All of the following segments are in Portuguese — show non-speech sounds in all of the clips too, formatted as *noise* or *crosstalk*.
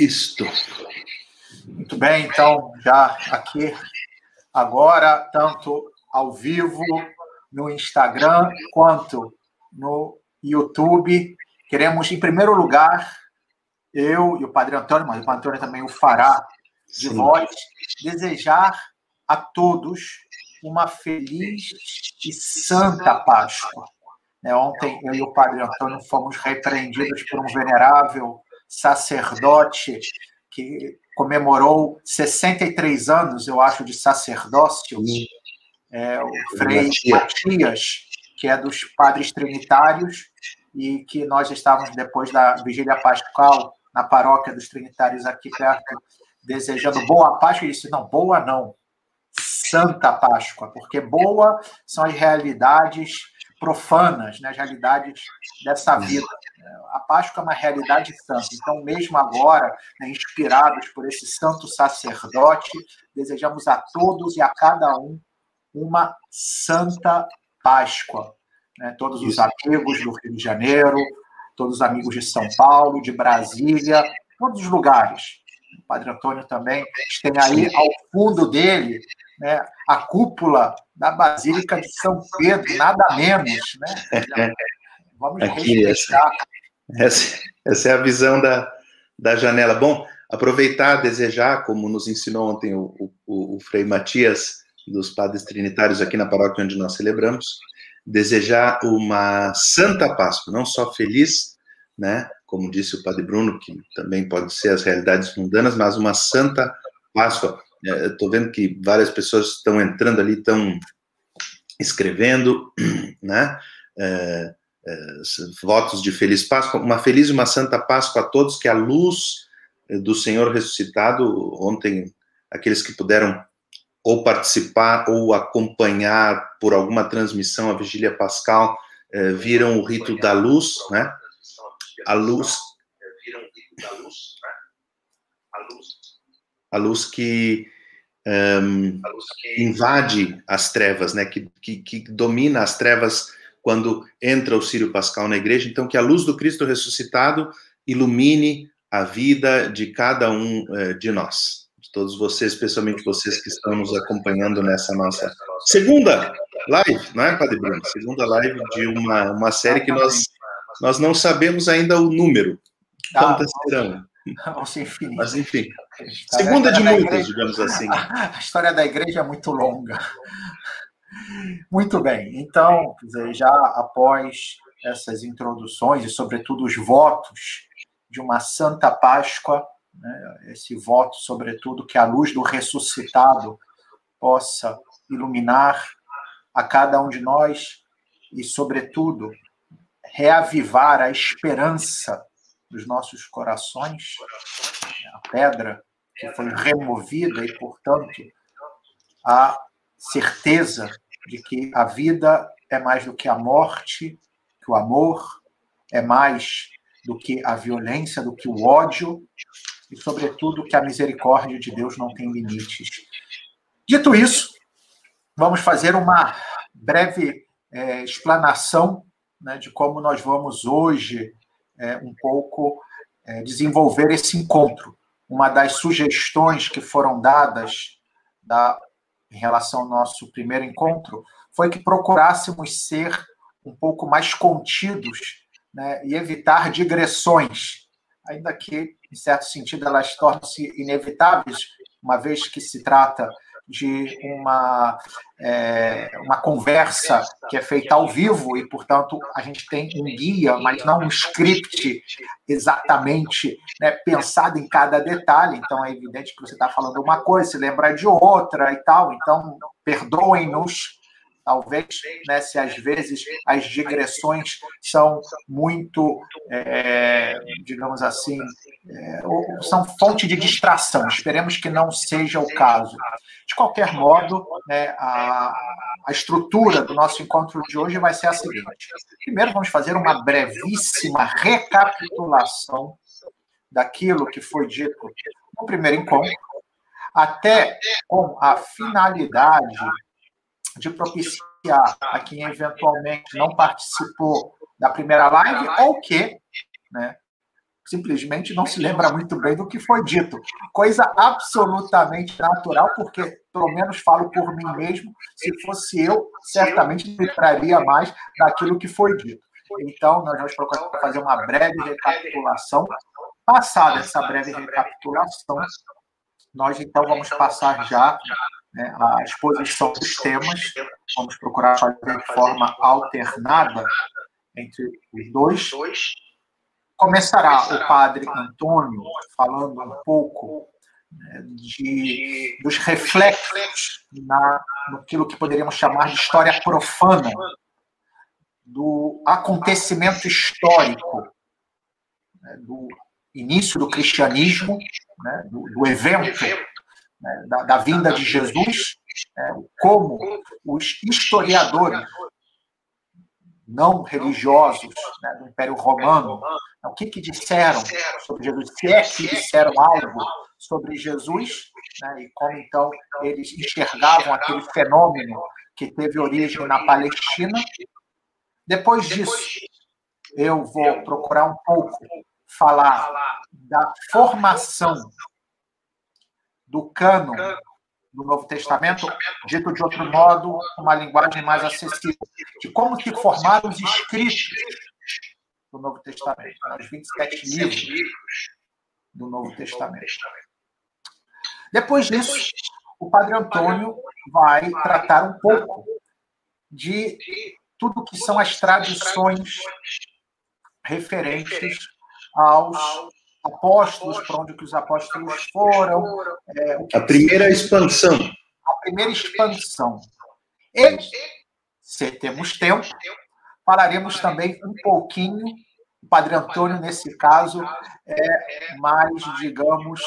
Isto. Muito bem, então, já aqui, agora, tanto ao vivo no Instagram quanto no YouTube. Queremos, em primeiro lugar, eu e o Padre Antônio, mas o Padre Antônio também o fará de Sim. voz, desejar a todos uma feliz e santa Páscoa. Né, ontem eu e o Padre Antônio fomos repreendidos por um venerável sacerdote que comemorou 63 anos, eu acho, de sacerdócio, é, o Frei Matias, que é dos Padres Trinitários, e que nós estávamos, depois da Vigília Pascal, na paróquia dos Trinitários aqui perto, desejando boa Páscoa, e disse, não, boa não, Santa Páscoa, porque boa são as realidades profanas, né, as realidades dessa vida. A Páscoa é uma realidade santa. Então, mesmo agora, né, inspirados por esse santo sacerdote, desejamos a todos e a cada um uma santa Páscoa. Né? Todos os amigos do Rio de Janeiro, todos os amigos de São Paulo, de Brasília, todos os lugares. O Padre Antônio também tem aí ao fundo dele né, a cúpula da Basílica de São Pedro, nada menos. Né? Vamos Aqui, respeitar. Essa, essa, é a visão da, da janela. Bom, aproveitar, desejar, como nos ensinou ontem o, o, o Frei Matias, dos Padres Trinitários aqui na paróquia onde nós celebramos, desejar uma santa Páscoa, não só feliz, né, como disse o Padre Bruno, que também pode ser as realidades mundanas, mas uma santa Páscoa. Estou é, vendo que várias pessoas estão entrando ali, estão escrevendo, *clears throat* né, é, é, votos de feliz Páscoa, uma feliz e uma santa Páscoa a todos, que a luz é, do Senhor ressuscitado, ontem, aqueles que puderam ou participar ou acompanhar por alguma transmissão a vigília pascal eh, viram o rito da luz, né? A luz, a luz que um, invade as trevas, né? Que, que, que domina as trevas quando entra o Sírio Pascal na igreja. Então, que a luz do Cristo ressuscitado ilumine a vida de cada um eh, de nós todos vocês, especialmente vocês que estão nos acompanhando nessa nossa segunda live, não é, Padre Bruno? Segunda live de uma, uma série que nós, nós não sabemos ainda o número. Quantas ah, serão? Mas, enfim, segunda de muitas, igreja, digamos assim. *laughs* A história da igreja é muito longa. Muito bem, então, já após essas introduções e, sobretudo, os votos de uma Santa Páscoa, né, esse voto, sobretudo, que a luz do ressuscitado possa iluminar a cada um de nós e, sobretudo, reavivar a esperança dos nossos corações, a pedra que foi removida e, portanto, a certeza de que a vida é mais do que a morte, que o amor é mais do que a violência, do que o ódio, e, sobretudo, que a misericórdia de Deus não tem limites. Dito isso, vamos fazer uma breve é, explanação né, de como nós vamos hoje é, um pouco é, desenvolver esse encontro. Uma das sugestões que foram dadas da, em relação ao nosso primeiro encontro foi que procurássemos ser um pouco mais contidos né, e evitar digressões, ainda que em certo sentido, elas tornam-se inevitáveis, uma vez que se trata de uma, é, uma conversa que é feita ao vivo e, portanto, a gente tem um guia, mas não um script exatamente né, pensado em cada detalhe. Então, é evidente que você está falando uma coisa, se lembra de outra e tal. Então, perdoem-nos talvez, né, se às vezes as digressões são muito, é, digamos assim, é, são fonte de distração. Esperemos que não seja o caso. De qualquer modo, né, a, a estrutura do nosso encontro de hoje vai ser a seguinte: primeiro, vamos fazer uma brevíssima recapitulação daquilo que foi dito no primeiro encontro, até com a finalidade de propiciar a quem eventualmente não participou da primeira live ou que, né, simplesmente não se lembra muito bem do que foi dito. Coisa absolutamente natural, porque, pelo menos falo por mim mesmo, se fosse eu, certamente lembraria mais daquilo que foi dito. Então, nós vamos procurar fazer uma breve recapitulação. Passada essa breve recapitulação, nós então vamos passar já né, a exposição dos temas. Vamos procurar fazer de forma alternada entre os dois. Começará o padre Antônio falando um pouco né, de, dos reflexos na, no que poderíamos chamar de história profana, do acontecimento histórico, né, do início do cristianismo, né, do, do, evento né, da, da, vinda de Jesus, né, como os historiadores não religiosos né, do Império Romano, o que, que disseram sobre Jesus, se é que disseram algo sobre Jesus, né, e como então eles enxergavam aquele fenômeno que teve origem na Palestina. Depois disso, eu vou procurar um pouco falar da formação do cano do Novo Testamento, dito de outro modo, uma linguagem mais acessível, de como se formaram os escritos do Novo Testamento, os 27 livros do Novo Testamento. Depois disso, o Padre Antônio vai tratar um pouco de tudo que são as tradições referentes aos apóstolos, para onde que os apóstolos foram. É, a primeira expansão. A primeira expansão. E, se temos tempo, falaremos também um pouquinho, o Padre Antônio, nesse caso, é mais, digamos,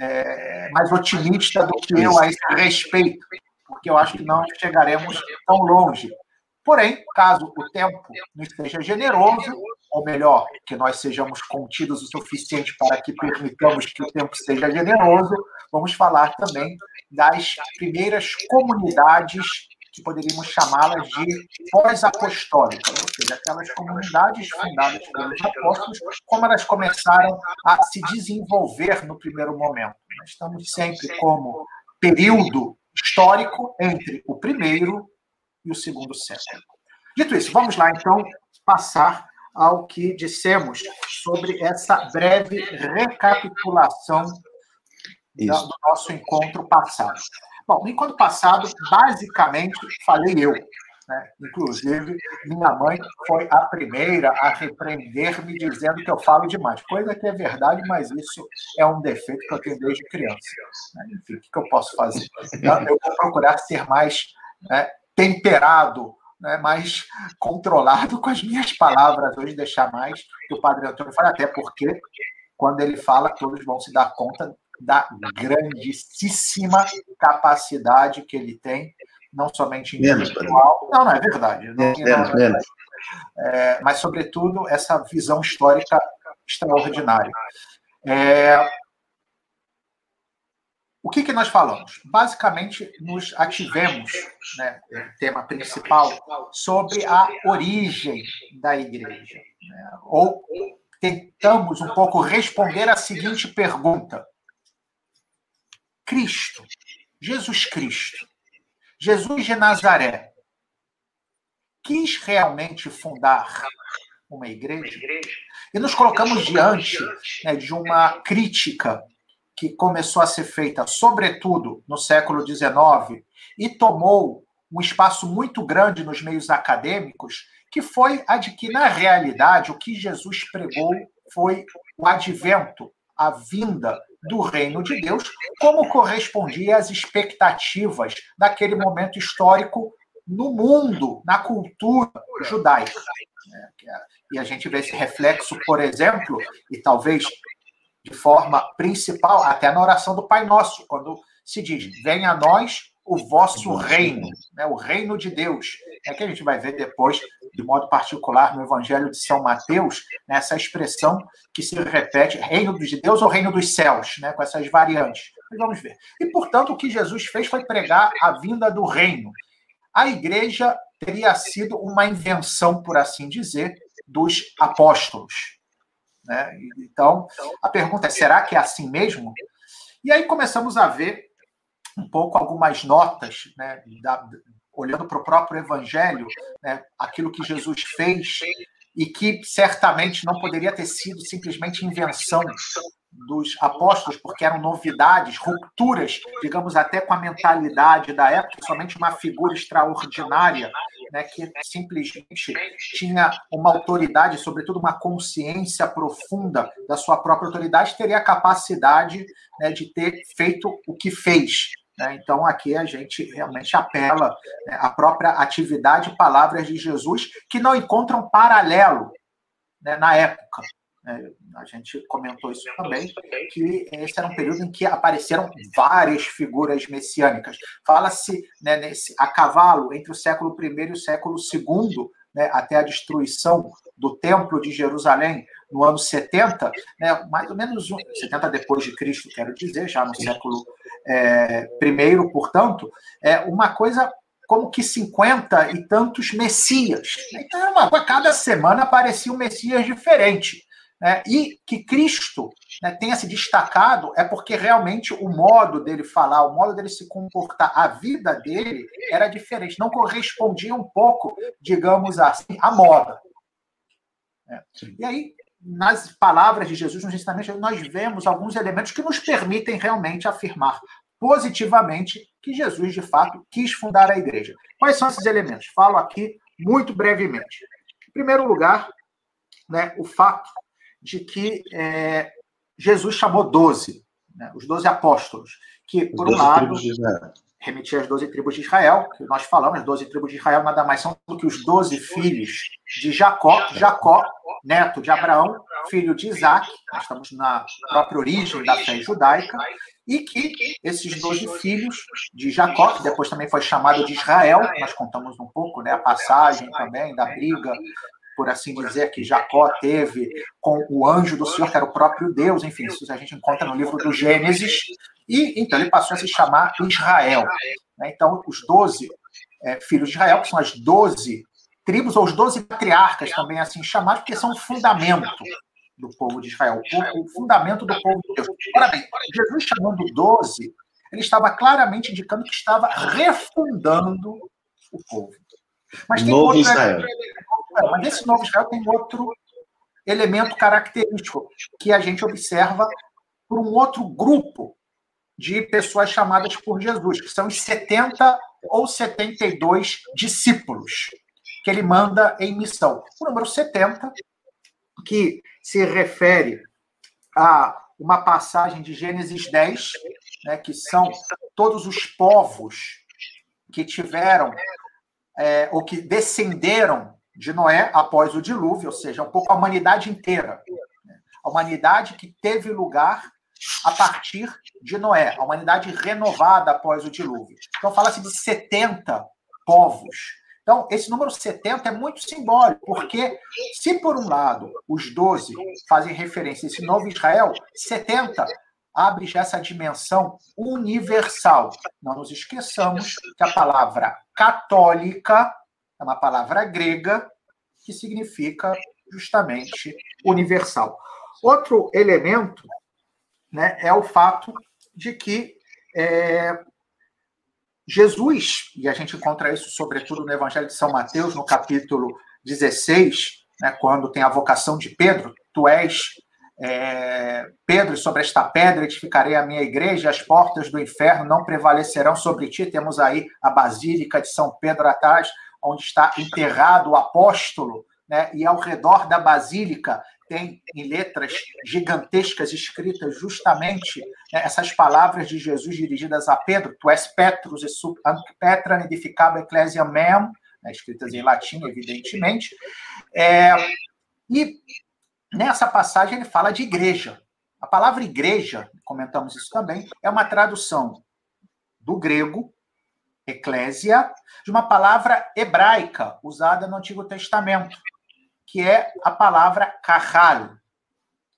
é, mais otimista do que eu a esse respeito, porque eu acho que não chegaremos tão longe. Porém, caso o tempo não esteja generoso, ou melhor, que nós sejamos contidos o suficiente para que permitamos que o tempo seja generoso, vamos falar também das primeiras comunidades que poderíamos chamá-las de pós-apostólicas, ou seja, aquelas comunidades fundadas pelos apóstolos, como elas começaram a se desenvolver no primeiro momento. Nós estamos sempre como período histórico entre o primeiro e o segundo século. Dito isso, vamos lá então passar ao que dissemos sobre essa breve recapitulação do nosso encontro passado. Bom, no encontro passado, basicamente, falei eu. Né? Inclusive, minha mãe foi a primeira a repreender-me dizendo que eu falo demais. Coisa que é verdade, mas isso é um defeito que eu tenho desde criança. Né? Enfim, o que eu posso fazer? Eu vou procurar ser mais né, temperado, né, mais controlado com as minhas palavras hoje, deixar mais que o Padre Antônio fala, até porque quando ele fala, todos vão se dar conta da grandíssima capacidade que ele tem, não somente intelectual. Não, não é verdade. Não, menos, não é verdade. É, mas, sobretudo, essa visão histórica extraordinária. É, o que, que nós falamos? Basicamente, nos ativemos, né, tema principal, sobre a origem da igreja. Né? Ou tentamos um pouco responder a seguinte pergunta: Cristo, Jesus Cristo, Jesus de Nazaré, quis realmente fundar uma igreja? E nos colocamos diante né, de uma crítica que começou a ser feita, sobretudo no século XIX, e tomou um espaço muito grande nos meios acadêmicos, que foi a de que, na realidade, o que Jesus pregou foi o advento, a vinda do reino de Deus, como correspondia às expectativas daquele momento histórico no mundo, na cultura judaica. E a gente vê esse reflexo, por exemplo, e talvez de forma principal, até na oração do Pai Nosso, quando se diz: Venha a nós o vosso reino, né, o reino de Deus. É que a gente vai ver depois, de modo particular, no Evangelho de São Mateus, nessa expressão que se repete: reino de Deus ou reino dos céus, né, com essas variantes. Mas vamos ver. E, portanto, o que Jesus fez foi pregar a vinda do reino. A igreja teria sido uma invenção, por assim dizer, dos apóstolos Né? Então, a pergunta é: será que é assim mesmo? E aí começamos a ver um pouco algumas notas, né, da, olhando para o próprio Evangelho, né, aquilo que Jesus fez e que certamente não poderia ter sido simplesmente invenção dos apóstolos, porque eram novidades, rupturas, digamos, até com a mentalidade da época, somente uma figura extraordinária, né, que simplesmente tinha uma autoridade, sobretudo uma consciência profunda da sua própria autoridade, teria a capacidade né, de ter feito o que fez. Né? Então, aqui a gente realmente apela né, à própria atividade e palavras de Jesus, que não encontram paralelo né, na época. É, a gente comentou isso também, que esse era um período em que apareceram várias figuras messiânicas. Fala-se né, nesse, a cavalo entre o século I e o século II, né, até a destruição do Templo de Jerusalém no ano 70, né, mais ou menos 70 depois de Cristo, quero dizer, já no século é, I, portanto, é uma coisa como que 50 e tantos messias. Então, é uma, cada semana aparecia um messias diferente. Né? E que Cristo né, tenha se destacado é porque realmente o modo dele falar, o modo dele se comportar, a vida dele era diferente, não correspondia um pouco, digamos assim, à moda. É. E aí, nas palavras de Jesus, nos ensinamentos, nós vemos alguns elementos que nos permitem realmente afirmar positivamente que Jesus, de fato, quis fundar a igreja. Quais são esses elementos? Falo aqui muito brevemente. Em primeiro lugar, né, o fato de que é, Jesus chamou doze, né, os doze apóstolos, que, por um lado, remetia às doze tribos de Israel, que nós falamos, as doze tribos de Israel nada mais são do que os doze filhos de Jacó, Jacó, neto de Abraão, filho de Isaac, nós estamos na própria origem da fé judaica, e que esses doze filhos de Jacó, que depois também foi chamado de Israel, nós contamos um pouco né, a passagem também da briga por assim dizer, que Jacó teve com o anjo do Senhor, que era o próprio Deus, enfim, isso a gente encontra no livro do Gênesis, e então ele passou a se chamar Israel. Né? Então, os doze é, filhos de Israel, que são as doze tribos, ou os doze patriarcas também assim chamados, porque são o fundamento do povo de Israel, o, fundamento do povo de Deus. Ora bem, Jesus chamando doze, ele estava claramente indicando que estava refundando o povo. Mas tem novo outro, Israel. Mas nesse novo Israel tem outro elemento característico que a gente observa por um outro grupo de pessoas chamadas por Jesus, que são os 70 ou 72 discípulos que ele manda em missão. O número 70, que se refere a uma passagem de Gênesis 10, né, que são todos os povos que tiveram é, ou que descenderam de Noé após o dilúvio, ou seja, um pouco a humanidade inteira. Né? A humanidade que teve lugar a partir de Noé, a humanidade renovada após o dilúvio. Então, fala-se de 70 povos. Então, esse número 70 é muito simbólico, porque se, por um lado, os 12 fazem referência a esse novo Israel, 70 abre já essa dimensão universal. Não nos esqueçamos que a palavra católica é uma palavra grega que significa justamente universal. Outro elemento né, é o fato de que é, Jesus, e a gente encontra isso sobretudo no Evangelho de São Mateus, no capítulo 16, né, quando tem a vocação de Pedro, tu és é, Pedro, sobre esta pedra edificarei a minha igreja, as portas do inferno não prevalecerão sobre ti. Temos aí a Basílica de São Pedro atrás, onde está enterrado o apóstolo, né? e ao redor da Basílica tem em letras gigantescas escritas justamente né, essas palavras de Jesus dirigidas a Pedro: Tu és Petrus e sub Petra edificaba ecclesia mem, né, escritas em latim, evidentemente. É, e Nessa passagem ele fala de igreja. A palavra igreja, comentamos isso também, é uma tradução do grego, eclésia, de uma palavra hebraica usada no Antigo Testamento, que é a palavra kahal,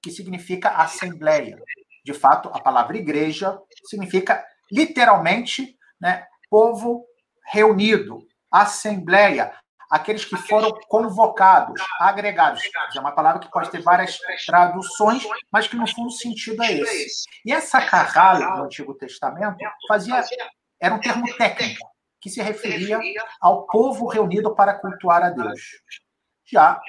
que significa assembleia. De fato, a palavra igreja significa literalmente né, povo reunido, assembleia, aqueles que foram convocados, agregados. É uma palavra que pode ter várias traduções, mas que no fundo o sentido é esse. E essa carrala no Antigo Testamento fazia era um termo técnico que se referia ao povo reunido para cultuar a Deus. Já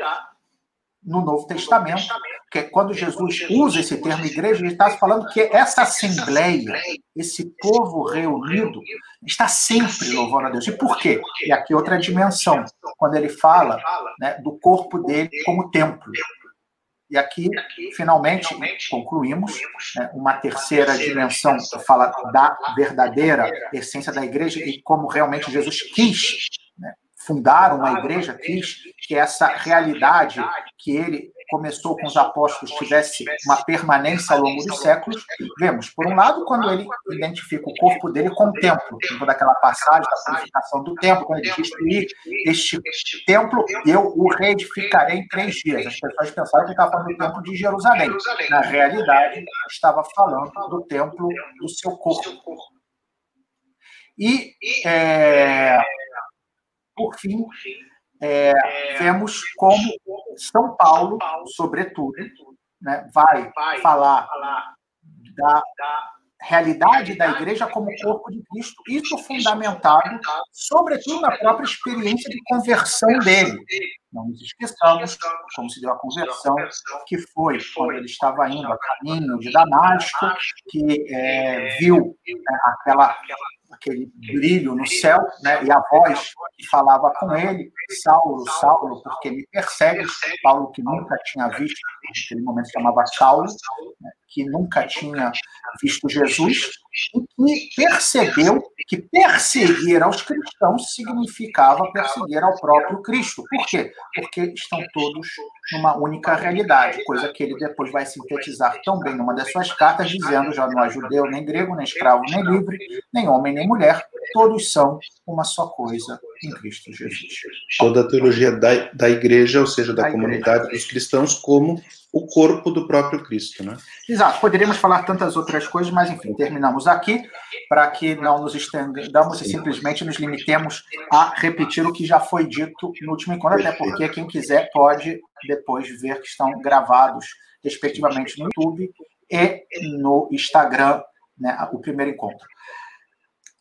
no Novo Testamento, que é quando Jesus usa esse termo igreja, ele está falando que essa assembleia, esse povo reunido, está sempre louvando a Deus. E por quê? E aqui outra dimensão, quando ele fala né, do corpo dele como templo. E aqui, finalmente, concluímos né, uma terceira dimensão que fala da verdadeira essência da igreja e como realmente Jesus quis fundar uma igreja, quis que essa realidade que ele começou com os apóstolos tivesse uma permanência ao longo dos séculos. Vemos, por um lado, quando ele identifica o corpo dele com o templo, toda aquela passagem da purificação do templo, quando ele destruir este templo, eu o reedificarei em três dias. As pessoas pensaram que estava falando do templo de Jerusalém. Na realidade, estava falando do templo do seu corpo. E é, por fim, é, vemos como São Paulo, sobretudo, né, vai falar da realidade da igreja como corpo de Cristo, isso fundamentado, sobretudo, na própria experiência de conversão dele. Não nos esqueçamos como se deu a conversão, que foi quando ele estava indo a caminho de Damasco, que é, viu né, aquela aquele brilho no céu, né? E a voz que falava com ele, Saulo, Saulo, porque me persegue. Paulo que nunca tinha visto, naquele momento chamava Saulo, né? que nunca tinha visto Jesus, e que percebeu que perseguir aos cristãos significava perseguir ao próprio Cristo. Por quê? Porque estão todos numa única realidade, coisa que ele depois vai sintetizar tão bem numa das suas cartas, dizendo: já não há judeu, nem grego, nem escravo, nem livre, nem homem, nem mulher, todos são uma só coisa em Cristo Jesus. Toda a teologia da, da igreja, ou seja, da, da comunidade igreja. dos cristãos, como o corpo do próprio Cristo, né? Exato. Poderíamos falar tantas outras coisas, mas enfim, terminamos aqui para que não nos estendamos e simplesmente nos limitemos a repetir o que já foi dito no último encontro, até porque quem quiser pode depois ver que estão gravados, respectivamente, no YouTube e no Instagram, né, o primeiro encontro.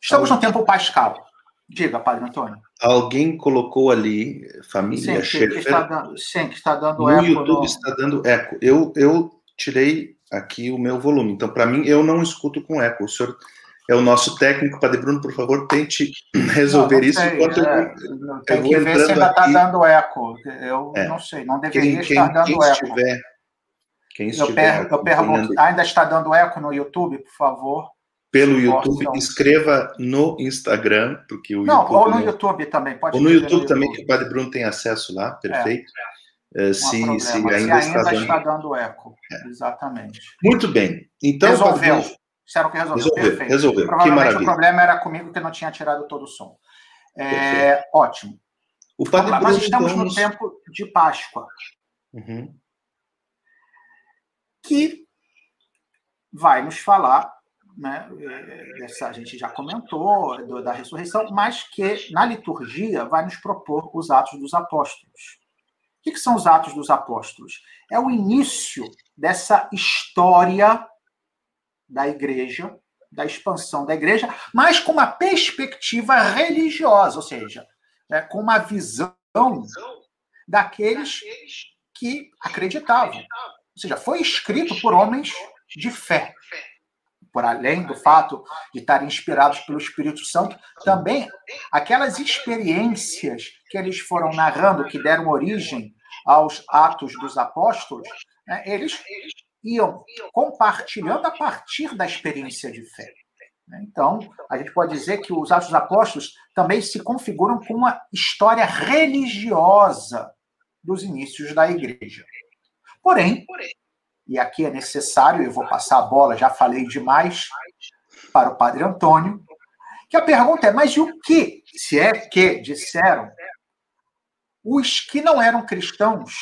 Estamos no tempo pascal. Diga, Padre Antônio. Alguém colocou ali, família sim, que, está dando, sim, que está dando no eco. No YouTube está dando eco. Eu, eu tirei aqui o meu volume. Então, para mim, eu não escuto com eco. O senhor é o nosso técnico, Padre Bruno, por favor, tente *clears throat* resolver não, não isso enquanto é, eu, Tem eu que ver se ainda está dando eco. Eu é. não sei, não deveria quem, estar quem, dando quem eco. Estiver, quem estiver eu, per, eu pergunto, ainda está dando eco no YouTube, por favor? Pelo YouTube, Nossa, escreva no Instagram, porque o não, YouTube. Ou no YouTube também, pode Ou no YouTube também, que o Padre Bruno tem acesso lá, perfeito. É. se, se, ainda, se ainda está, dando... está, dando... eco. É. Exatamente. Muito bem. Então, resolveu. Disseram que resolveu. Resolveu, Perfeito. resolveu. Provavelmente o problema era comigo que não tinha tirado todo o som. É, ótimo. O Padre Bruno, nós estamos no tempo de Páscoa. Uhum. Que vai nos falar né, é, dessa, a gente já comentou, do, da ressurreição, mas que na liturgia vai nos propor os Atos dos Apóstolos. O que, que são os Atos dos Apóstolos? É o início dessa história da igreja, da expansão da igreja, mas com uma perspectiva religiosa, ou seja, né, com uma visão daqueles que acreditavam. Ou seja, foi escrito por homens de fé por além do fato de estarem inspirados pelo Espírito Santo, também aquelas experiências que eles foram narrando, que deram origem aos Atos dos Apóstolos, né, eles iam compartilhando a partir da experiência de fé. Né. Então, a gente pode dizer que os Atos dos Apóstolos também se configuram com uma história religiosa dos inícios da igreja. Porém, e aqui é necessário, eu vou passar a bola, já falei demais, para o Padre Antônio, que a pergunta é: mas e o que, se é que disseram os que não eram cristãos,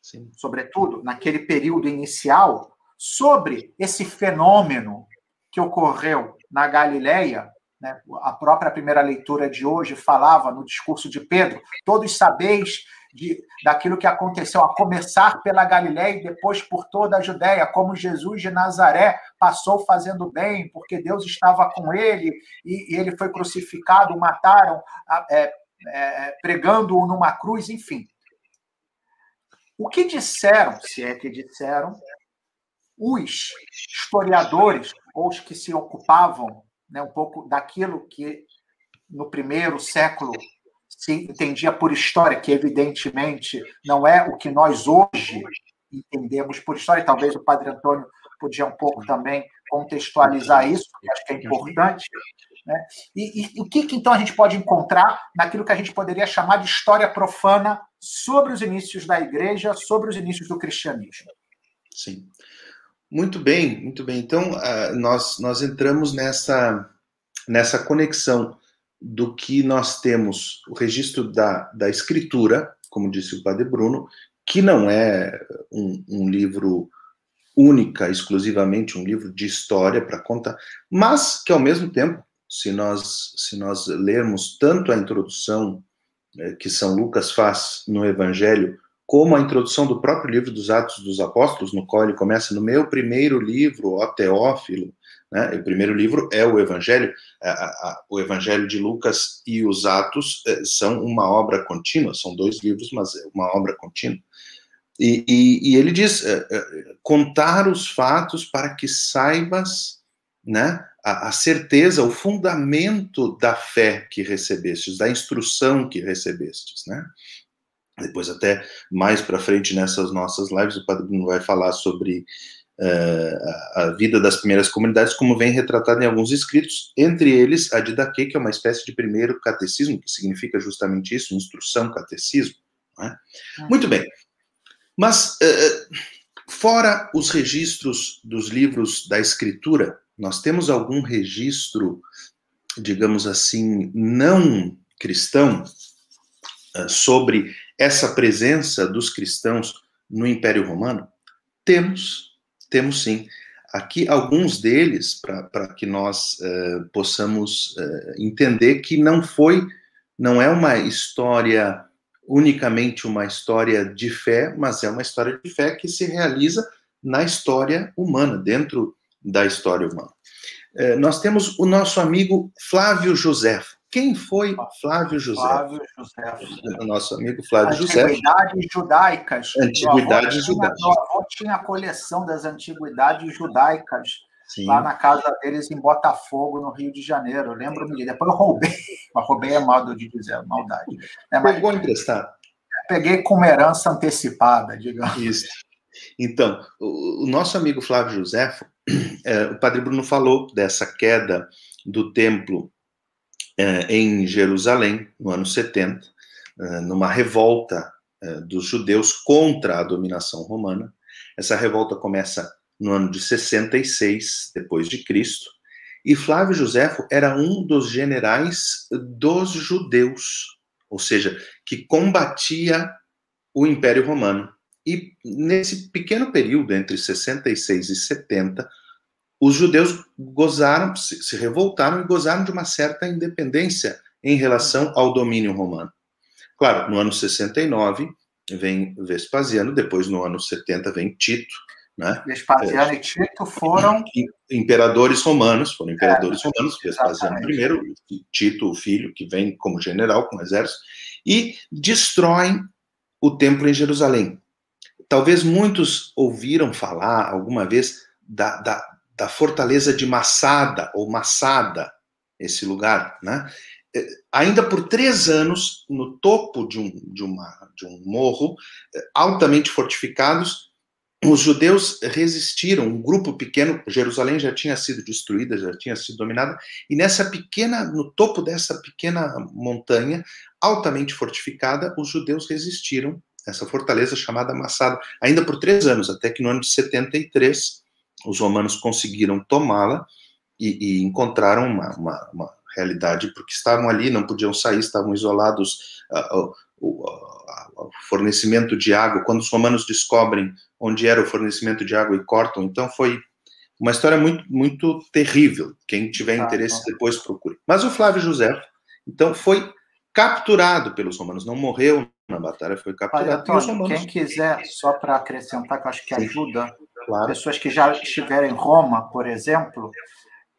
Sim. sobretudo naquele período inicial, sobre esse fenômeno que ocorreu na Galileia, né? A própria primeira leitura de hoje falava no discurso de Pedro: todos sabeis de, daquilo que aconteceu, a começar pela Galiléia e depois por toda a Judéia, como Jesus de Nazaré passou fazendo bem, porque Deus estava com ele e, e ele foi crucificado, mataram, é, é, pregando-o numa cruz, enfim. O que disseram, se é que disseram, os historiadores, ou os que se ocupavam né, um pouco daquilo que no primeiro século se entendia por história, que evidentemente não é o que nós hoje entendemos por história, e talvez o Padre Antônio podia um pouco também contextualizar isso, porque acho que é importante. Né? E, e, o que, que então a gente pode encontrar naquilo que a gente poderia chamar de história profana sobre os inícios da igreja, sobre os inícios do cristianismo? Sim. Muito bem, muito bem. Então, uh, nós, nós entramos nessa, nessa conexão do que nós temos, o registro da, da escritura, como disse o Padre Bruno, que não é um, um livro única, exclusivamente um livro de história para contar, mas que ao mesmo tempo, se nós se nós lermos tanto a introdução eh, que São Lucas faz no Evangelho, como a introdução do próprio livro dos Atos dos Apóstolos, no qual ele começa no meu primeiro livro, O Teófilo, né? o primeiro livro é o Evangelho, a, a, o Evangelho de Lucas e os Atos eh, são uma obra contínua, são dois livros, mas é uma obra contínua. E, e, e ele diz: eh, contar os fatos para que saibas né, a, a, certeza, o fundamento da fé que recebestes, da instrução que recebestes, né? Depois, até mais para frente nessas nossas lives, o Padre Bruno vai falar sobre uh, a vida das primeiras comunidades, como vem retratado em alguns escritos, entre eles a Didaquê, que é uma espécie de primeiro catecismo, que significa justamente isso, instrução, catecismo. É? Muito bem. Mas, uh, fora os registros dos livros da Escritura, nós temos algum registro, digamos assim, não cristão, uh, sobre essa presença dos cristãos no Império Romano? Temos, temos sim. Aqui, alguns deles, para que nós uh, possamos uh, entender que não foi, não é uma história unicamente uma história de fé, mas é uma história de fé que se realiza na história humana, dentro da história humana. Uh, nós temos o nosso amigo Flávio Josefo. Quem foi Flávio José? Flávio José. O nosso amigo Flávio José. Antiguidades judaicas. Antiguidades judaicas. Meu avô tinha a coleção das antiguidades judaicas Sim. lá na casa deles em Botafogo, no Rio de Janeiro. Eu lembro-me. Depois eu roubei. *laughs* Mas roubei é mal de dizer, maldade. É, mas Pegou emprestado? Peguei como herança antecipada, digamos. Isso. Então, o, nosso amigo Flávio José, *clears throat* é, o Padre Bruno falou dessa queda do templo em Jerusalém, no ano 70, eh, numa revolta eh, dos judeus contra a dominação romana. Essa revolta começa no ano de 66 depois de Cristo, e Flávio Josefo era um dos generais dos judeus, ou seja, que combatia o Império Romano. E nesse pequeno período entre 66 e 70, os judeus gozaram, se revoltaram e gozaram de uma certa independência em relação ao domínio romano. Claro, no ano 69 vem Vespasiano, depois no ano 70 vem Tito, né? Vespasiano é, e Tito foram imperadores romanos, foram imperadores é, romanos, Vespasiano primeiro, Tito, o filho, que vem como general com o exército, e destroem o templo em Jerusalém. Talvez muitos ouviram falar alguma vez da, da, da fortaleza de Massada, ou Massada, esse lugar, né? É, ainda por três anos, no topo de um, de uma, de um morro, é, altamente fortificados, os judeus resistiram, um grupo pequeno, Jerusalém já tinha sido destruída, já tinha sido dominada, e nessa pequena, no topo dessa pequena montanha, altamente fortificada, os judeus resistiram, essa fortaleza chamada Massada, ainda por três anos, até que no ano de 73, os romanos conseguiram tomá-la e, e, encontraram uma, uma, uma, realidade, porque estavam ali, não podiam sair, estavam isolados. Uh, o, o fornecimento de água, quando os romanos descobrem onde era o fornecimento de água e cortam, então foi uma história muito, muito terrível. Quem tiver ah, interesse, depois procure. Mas o Flávio José, então, foi capturado pelos romanos, não morreu na batalha, foi capturado. Olha, Antônio. Quem quiser, só para acrescentar, que eu acho que ajuda, claro. pessoas que já estiveram em Roma, por exemplo,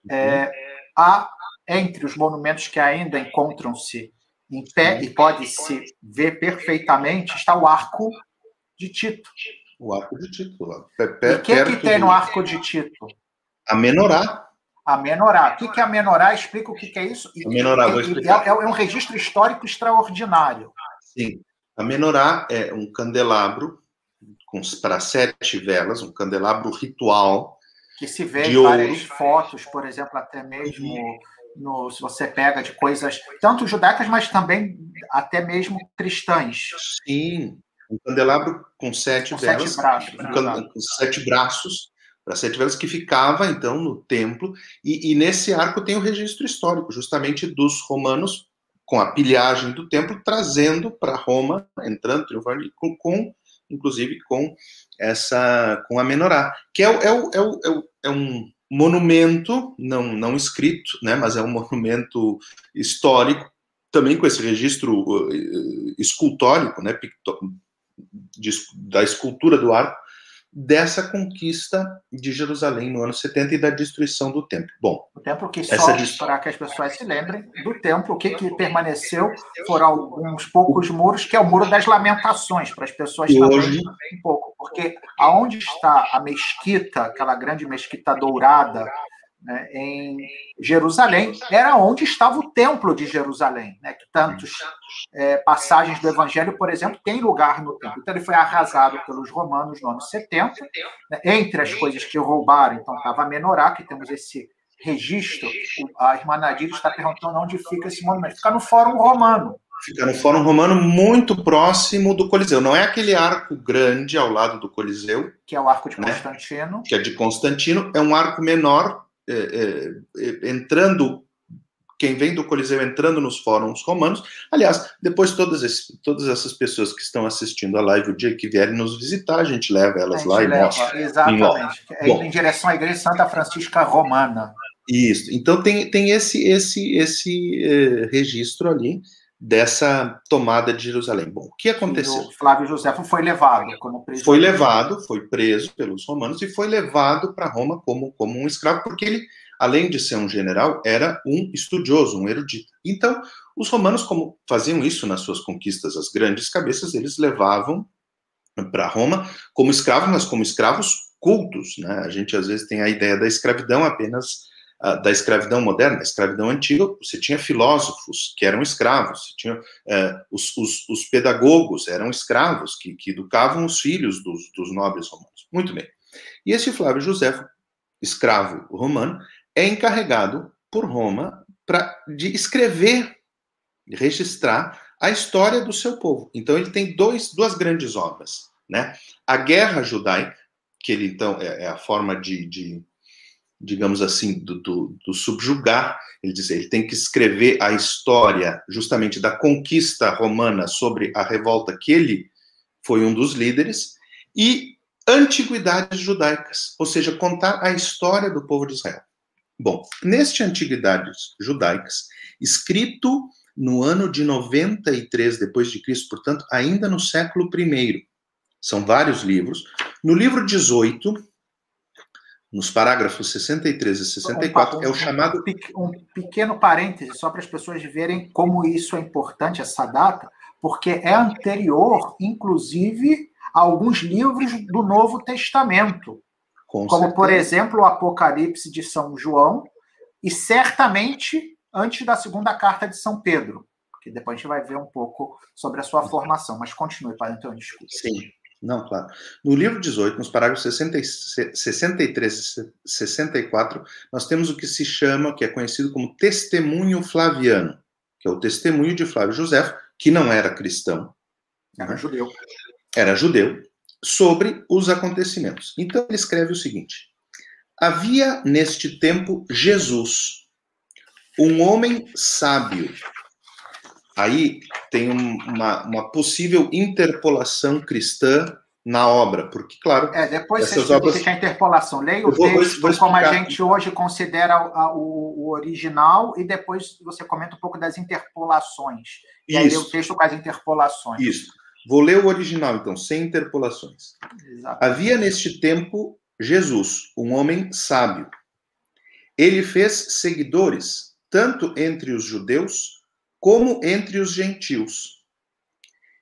uhum. é, há entre os monumentos que ainda encontram-se em pé e pode-se ver perfeitamente, está o arco de Tito. O arco de Tito. Lá. e o que, que tem no arco de Tito? A menorá. A menorá. O que é a menorá? Explica o que é isso. A menorá, vou explicar. É, é um registro histórico extraordinário. Sim. A menorá é um candelabro para sete velas, um candelabro ritual. Que se vê em várias fotos, por exemplo, até mesmo no, se você pega de coisas tanto judaicas, mas também até mesmo cristãs. Sim, um candelabro com sete com velas, sete braços, um com sete braços, para sete velas que ficava então no templo e, e, nesse arco tem o registro histórico, justamente dos romanos com a pilhagem do templo trazendo para Roma, entrando triunfalmente com, com, inclusive com essa com a menorá, que é, é, é, é, é um monumento, não, não escrito, né, mas é um monumento histórico, também com esse registro uh, escultórico, né, da escultura do arco, dessa conquista de Jerusalém no ano 70 e da destruição do templo. Bom, o templo que só dest... para que as pessoas se lembrem do templo, o que, que permaneceu foram alguns poucos muros, que é o muro das lamentações, para as pessoas e também hoje... um pouco, porque aonde está a mesquita, aquela grande mesquita dourada, né, em Jerusalém, era onde estava o templo de Jerusalém, né, que tantos é, passagens do Evangelho, por exemplo, têm lugar no templo. Então ele foi arrasado pelos romanos no ano 70. Né, entre as coisas que roubaram, então estava a menorá, que temos esse registro. A irmã Nadir está perguntando onde fica esse monumento. Fica no Fórum Romano. Fica no Fórum Romano, muito próximo do Coliseu. Não é aquele arco grande ao lado do Coliseu. Que é o arco de né? Constantino. Que é de Constantino. É um arco menor, é, é, é, entrando, quem vem do Coliseu entrando nos fóruns romanos. Aliás, depois todas, esse, todas essas pessoas que estão assistindo a live o dia que vierem nos visitar, a gente leva elas gente lá e leva, mostra. Exatamente. É Bom, em direção à Igreja Santa Francisca Romana. Isso. Então tem, tem esse, esse, esse eh, registro ali dessa tomada de Jerusalém. Bom, o que aconteceu? O Flávio José foi levado como preso. Foi levado, foi preso pelos romanos e foi levado para Roma como, como um escravo, porque ele, além de ser um general, era um estudioso, um erudito. Então, os romanos, como faziam isso nas suas conquistas, as grandes cabeças, eles levavam para Roma como escravos, mas como escravos cultos. Né? A gente às vezes tem a ideia da escravidão apenas da escravidão moderna, da escravidão antiga, você tinha filósofos que eram escravos, você tinha é, os, os, os, pedagogos eram escravos que, que educavam os filhos dos, dos, nobres romanos. Muito bem. E esse Flávio José, escravo romano, é encarregado por Roma pra, de escrever, registrar a história do seu povo. Então ele tem dois, duas grandes obras, né? A Guerra Judaica, que ele então é, é a forma de, de digamos assim, do, do, do, subjugar. Ele diz, ele tem que escrever a história justamente da conquista romana sobre a revolta que ele foi um dos líderes e antiguidades judaicas, ou seja, contar a história do povo de Israel. Bom, neste Antiguidades Judaicas, escrito no ano de 93 depois de Cristo, portanto, ainda no século I. São vários livros. No livro 18, nos parágrafos 63 e 64, um, é o chamado. Um pequeno parêntese, só para as pessoas verem como isso é importante, essa data, porque é anterior, inclusive, a alguns livros do Novo Testamento. Com como, certeza. por exemplo, o Apocalipse de São João, e certamente antes da segunda carta de São Pedro, que depois a gente vai ver um pouco sobre a sua formação. Mas continue, Padre Antônio, desculpa. Sim. Não, claro. No livro 18, nos parágrafos 60, 63 e 64, nós temos o que se chama, que é conhecido como testemunho flaviano, que é o testemunho de Flávio José, que não era cristão. Era né? judeu. Era judeu, sobre os acontecimentos. Então ele escreve o seguinte: Havia neste tempo Jesus, um homem sábio. Aí tem uma, uma possível interpolação cristã na obra, porque, claro. É, depois você obras... a interpolação. Leia o vou, texto vou, vou como a gente hoje considera a, o, o, original e depois você comenta um pouco das interpolações. E Isso. aí o texto com as interpolações. Isso. Vou ler o original, então, sem interpolações. Exato. Havia neste tempo Jesus, um homem sábio. Ele fez seguidores, tanto entre os judeus como entre os gentios.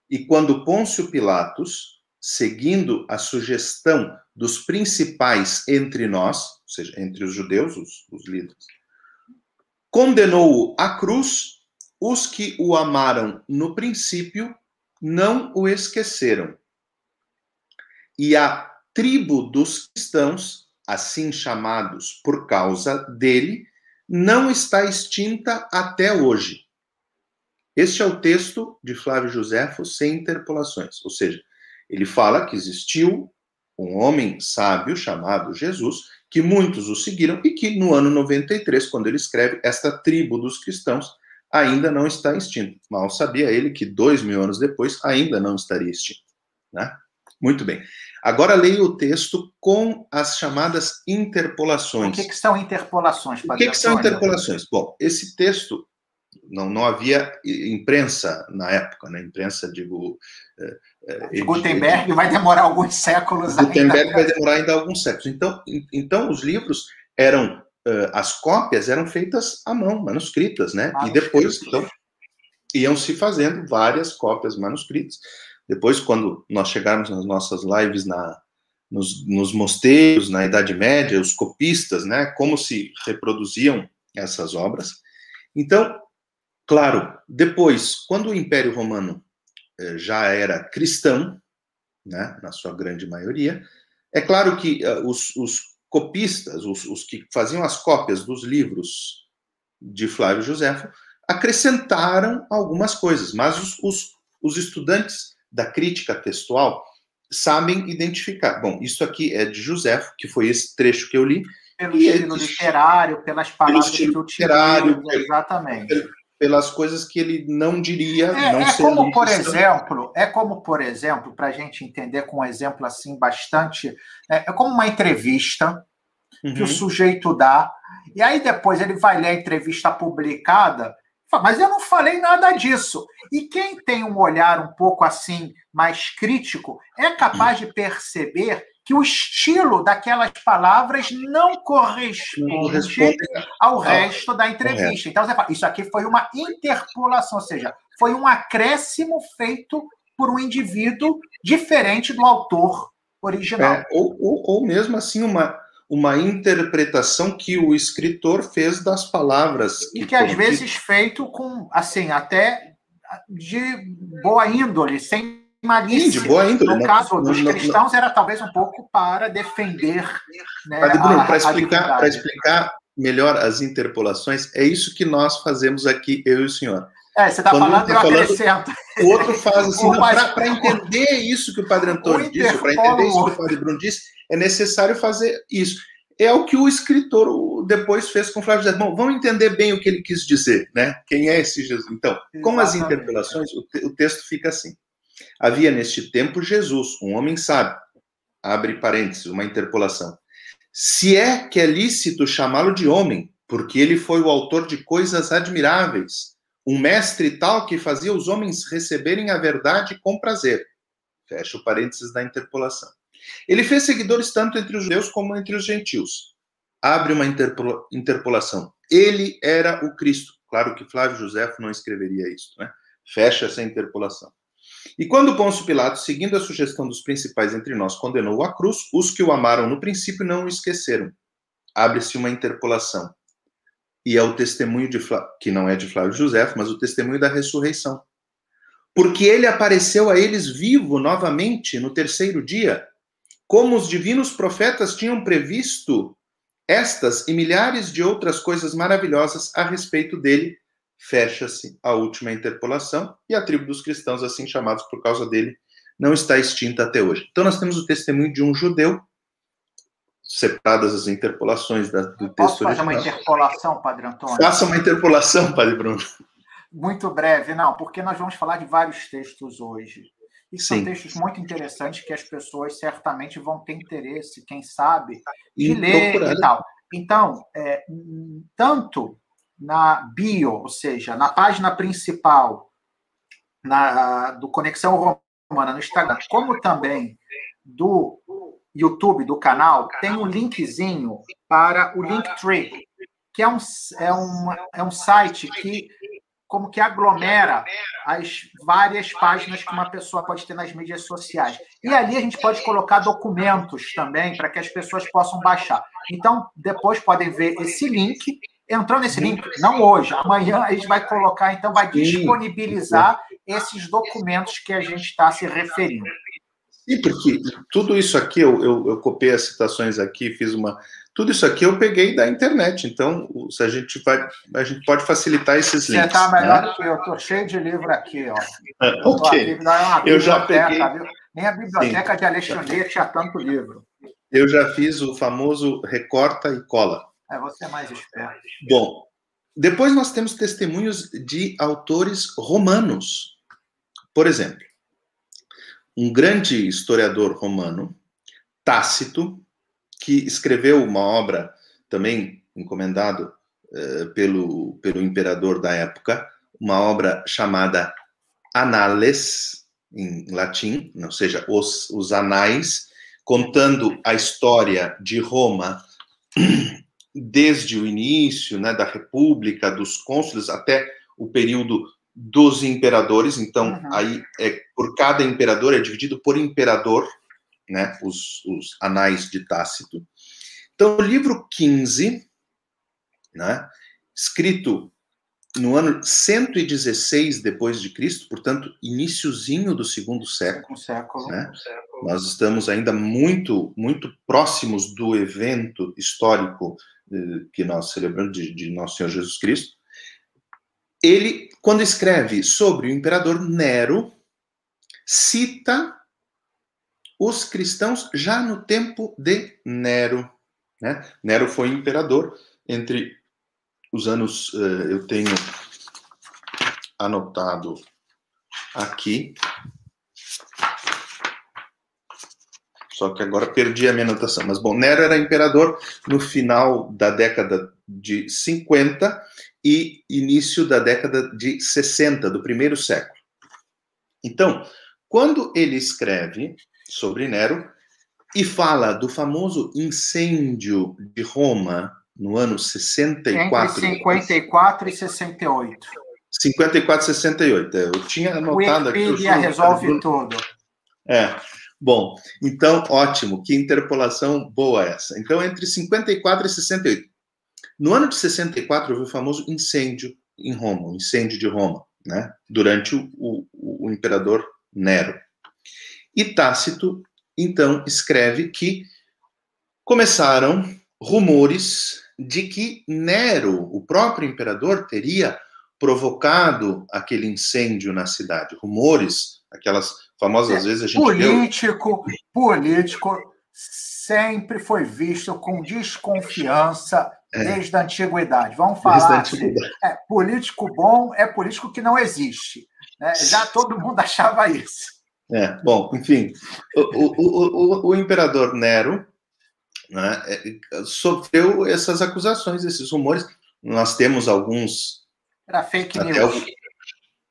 E quando Pôncio Pilatos seguindo a sugestão dos principais entre nós, ou seja, entre os judeus, os, os líderes, condenou-o à cruz, os que o amaram no princípio não o esqueceram. E a tribo dos cristãos, assim chamados por causa dele, não está extinta até hoje. Este é o texto de Flávio Joséfo sem interpolações, ou seja, ele fala que existiu um homem sábio chamado Jesus, que muitos o seguiram e que no ano 93, quando ele escreve, esta tribo dos cristãos ainda não está extinta. Mal sabia ele que dois mil anos depois ainda não estaria extinta. Né? Muito bem. Agora leia o texto com as chamadas interpolações. O que, que são interpolações? O que, que são interpolações? Bom, esse texto não, não havia imprensa na época, né? Imprensa, digo. É, é, Gutenberg vai demorar alguns séculos Gutenberg ainda. vai demorar ainda alguns séculos. Então, então os livros eram. Uh, as cópias eram feitas à mão, manuscritas, né? E depois, então, iam se fazendo várias cópias manuscritas. Depois, quando nós chegarmos nas nossas lives na, nos, nos mosteiros, na Idade Média, os copistas, né? Como se reproduziam essas obras. Então, Claro, depois, quando o Império Romano eh, já era cristão, né, na sua grande maioria, é claro que uh, os, os, copistas, os, os, que faziam as cópias dos livros de Flávio Josefo, acrescentaram algumas coisas, mas os, os, os estudantes da crítica textual sabem identificar. Bom, isso aqui é de Josefo, que foi esse trecho que eu li. Pelo estilo literário, pelas palavras que eu literário, exatamente pelas coisas que ele não diria. É, não é como, por exemplo, é como, por exemplo, para a gente entender com um exemplo assim bastante. É, é como uma entrevista uhum. que o uhum. sujeito dá, e aí depois ele vai ler a entrevista publicada. Mas eu não falei nada disso. E quem tem um olhar um pouco assim mais crítico é capaz de perceber que o estilo daquelas palavras não corresponde ao resto da entrevista. Então você fala, isso aqui foi uma interpolação, ou seja, foi um acréscimo feito por um indivíduo diferente do autor original. É, ou, ou, ou mesmo assim uma, uma interpretação que o escritor fez das palavras. E que, que às vezes feito com, assim, até de boa índole, sem malícia. Sim, de boa índole. No não, caso não, dos não, cristãos, era talvez um pouco para defender. Né, para explicar, para explicar melhor as interpolações, é isso que nós fazemos aqui, eu e o senhor. É, você está falando, tá eu falando, acrescento. O outro faz assim, *laughs* para entender isso que o Padre Antônio disse, para entender isso que o Padre Bruno disse, é necessário fazer isso. É o que o escritor depois fez com Flávio José. Bom, vamos entender bem o que ele quis dizer, né? Quem é esse Jesus? Então, com as interpelações, o, te, o texto fica assim. Havia neste tempo Jesus, um homem sábio. Abre parênteses, uma interpolação. Se é que é lícito chamá-lo de homem, porque ele foi o autor de coisas admiráveis, um mestre tal que fazia os homens receberem a verdade com prazer. Fecha o parênteses da interpolação. Ele fez seguidores tanto entre os judeus como entre os gentios. Abre uma interpolação. Ele era o Cristo. Claro que Flávio José não escreveria isso, né? Fecha essa interpolação. E quando Pôncio Pilatos, seguindo a sugestão dos principais entre nós, condenou a cruz, os que o amaram no princípio não o esqueceram. Abre-se uma interpolação. E é o testemunho de que não é de Flávio José, mas o testemunho da ressurreição. Porque ele apareceu a eles vivo novamente no terceiro dia, como os divinos profetas tinham previsto estas e milhares de outras coisas maravilhosas a respeito dele fecha-se a última interpolação e a tribo dos cristãos, assim chamados por causa dele, não está extinta até hoje. Então, nós temos o testemunho de um judeu, separadas as interpolações da, do texto Posso fazer original. uma interpolação, Padre Antônio? Faça uma interpolação, Padre Bruno. Muito breve, não, porque nós vamos falar de vários textos hoje. E são Sim. textos muito interessantes que as pessoas certamente vão ter interesse, quem sabe, de e ler procurando. e tal. Então, é, tanto na bio, ou seja, na página principal na, do Conexão Romana no Instagram, como também do YouTube, do canal, tem um linkzinho para o Linktree, que é um, é um, é um site que como que aglomera as várias páginas que uma pessoa pode ter nas mídias sociais. E ali a gente pode colocar documentos também para que as pessoas possam baixar. Então, depois podem ver esse link. Entrou nesse link, não hoje, amanhã a gente vai colocar, então vai disponibilizar esses documentos que a gente está se referindo. Sim, porque tudo isso aqui, eu, eu, eu copiei as citações aqui, fiz uma, tudo isso aqui eu peguei da internet, então se a gente vai, a gente pode facilitar esses links. Você está melhor né? que eu, estou cheio de livro aqui, ó. Eu ok. eu já peguei. Viu? Nem a biblioteca Sim. de Alexandria tinha tanto livro. Eu já fiz o famoso recorta e cola. É, você é mais esperto. Bom, depois nós temos testemunhos de autores romanos. Por exemplo, um grande historiador romano, Tácito, que escreveu uma obra também encomendado uh, pelo, pelo imperador da época, uma obra chamada Anales, em latim, ou seja, os, os anais, contando a história de Roma desde o início né, da República, dos cônsules, até o período dos imperadores. Então, uhum. aí, é, por cada imperador, é dividido por imperador, né, os, os anais de Tácito. Então, o livro 15, né, escrito no ano 116 depois de Cristo, portanto, iníciozinho do segundo século. século, né? século. Nós estamos ainda muito, muito próximos do evento histórico que nós celebramos de, de Nosso Senhor Jesus Cristo. Ele, quando escreve sobre o imperador Nero, cita os cristãos já no tempo de Nero. Né? Nero foi imperador entre os anos, uh, eu tenho anotado aqui, só que agora perdi a minha anotação. Mas, bom, Nero era imperador no final da década de 50 e início da década de 60, do primeiro século. Então, quando ele escreve sobre Nero e fala do famoso incêndio de Roma no ano 64. Entre 54 e 68. 54 e 68. Eu tinha anotado aqui. O Wikipedia resolve tudo. É. Bom, então, ótimo. Que interpolação boa essa. Então, entre 54 e 68. No ano de 64, houve o famoso incêndio em Roma, o incêndio de Roma, né? Durante o, o, o imperador Nero. E Tácito, então, escreve que começaram rumores de que Nero, o próprio imperador, teria provocado aquele incêndio na cidade. Rumores, aquelas famosas é, vezes a gente político, político sempre foi visto com desconfiança é. desde a antiguidade. Vamos falar assim, é, político bom é político que não existe. Né? Já todo mundo *laughs* achava isso. É, bom, enfim, o, o, o, o imperador Nero né, é, sofreu essas acusações, esses rumores. Nós temos alguns. Era fake news.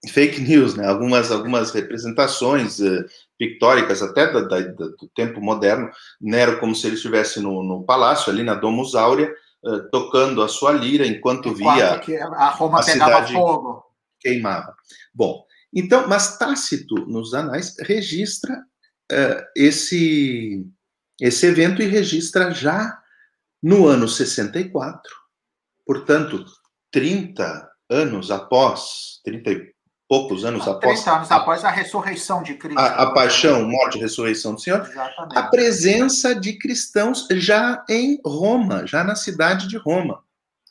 Fake news, né? Algumas, algumas representações uh, pictóricas, até da, da, do tempo moderno. Nero, como se ele estivesse no, no palácio, ali na Domus Áurea, uh, tocando a sua lira enquanto, enquanto via. a Roma a pegava fogo. Queimava. Bom, então, mas Tácito, nos anais, registra uh, esse, esse evento e registra já no ano 64, portanto, 30 anos após, 30 e poucos anos 30 após. 30 anos após a ressurreição de Cristo. A, a paixão, morte e ressurreição do Senhor. Exatamente. A presença de cristãos já em Roma, já na cidade de Roma.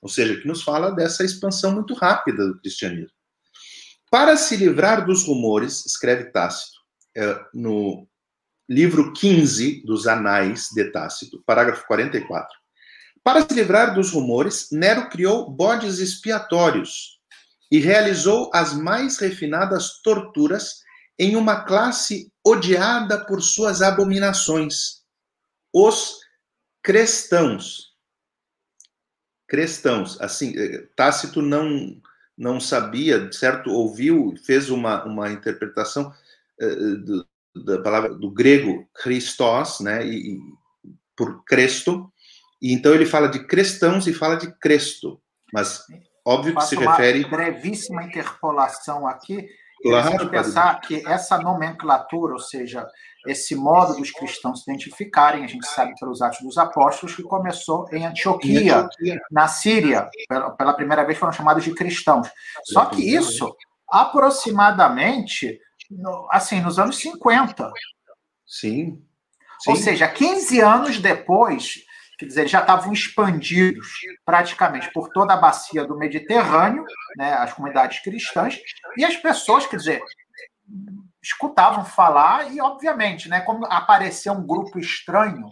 Ou seja, que nos fala dessa expansão muito rápida do cristianismo. Para se livrar dos rumores, escreve Tácito, é, no livro 15 dos Anais de Tácito, parágrafo 44. Para se livrar dos rumores, Nero criou bodes expiatórios e realizou as mais refinadas torturas em uma classe odiada por suas abominações, os cristãos. Cristãos, assim, eh, Tácito não não sabia, certo? Ouviu, fez uma, uma interpretação uh, do, da palavra do grego Christos, né? E, e, por Cristo. E então ele fala de cristãos e fala de Cristo, mas óbvio que se refere. Uma brevíssima interpolação aqui. Claro, pensar que essa nomenclatura, ou seja, esse modo dos cristãos se identificarem, a gente sabe pelos Atos dos Apóstolos, que começou em Antioquia, na Síria. Pela, primeira vez foram chamados de cristãos. Só que isso, aproximadamente, assim, nos anos 50. Sim. Sim. Ou seja, 15 anos depois, quer dizer, já estavam expandidos praticamente por toda a bacia do Mediterrâneo, né, as comunidades cristãs, e as pessoas, quer dizer, escutavam falar e, obviamente, né, como apareceu um grupo estranho,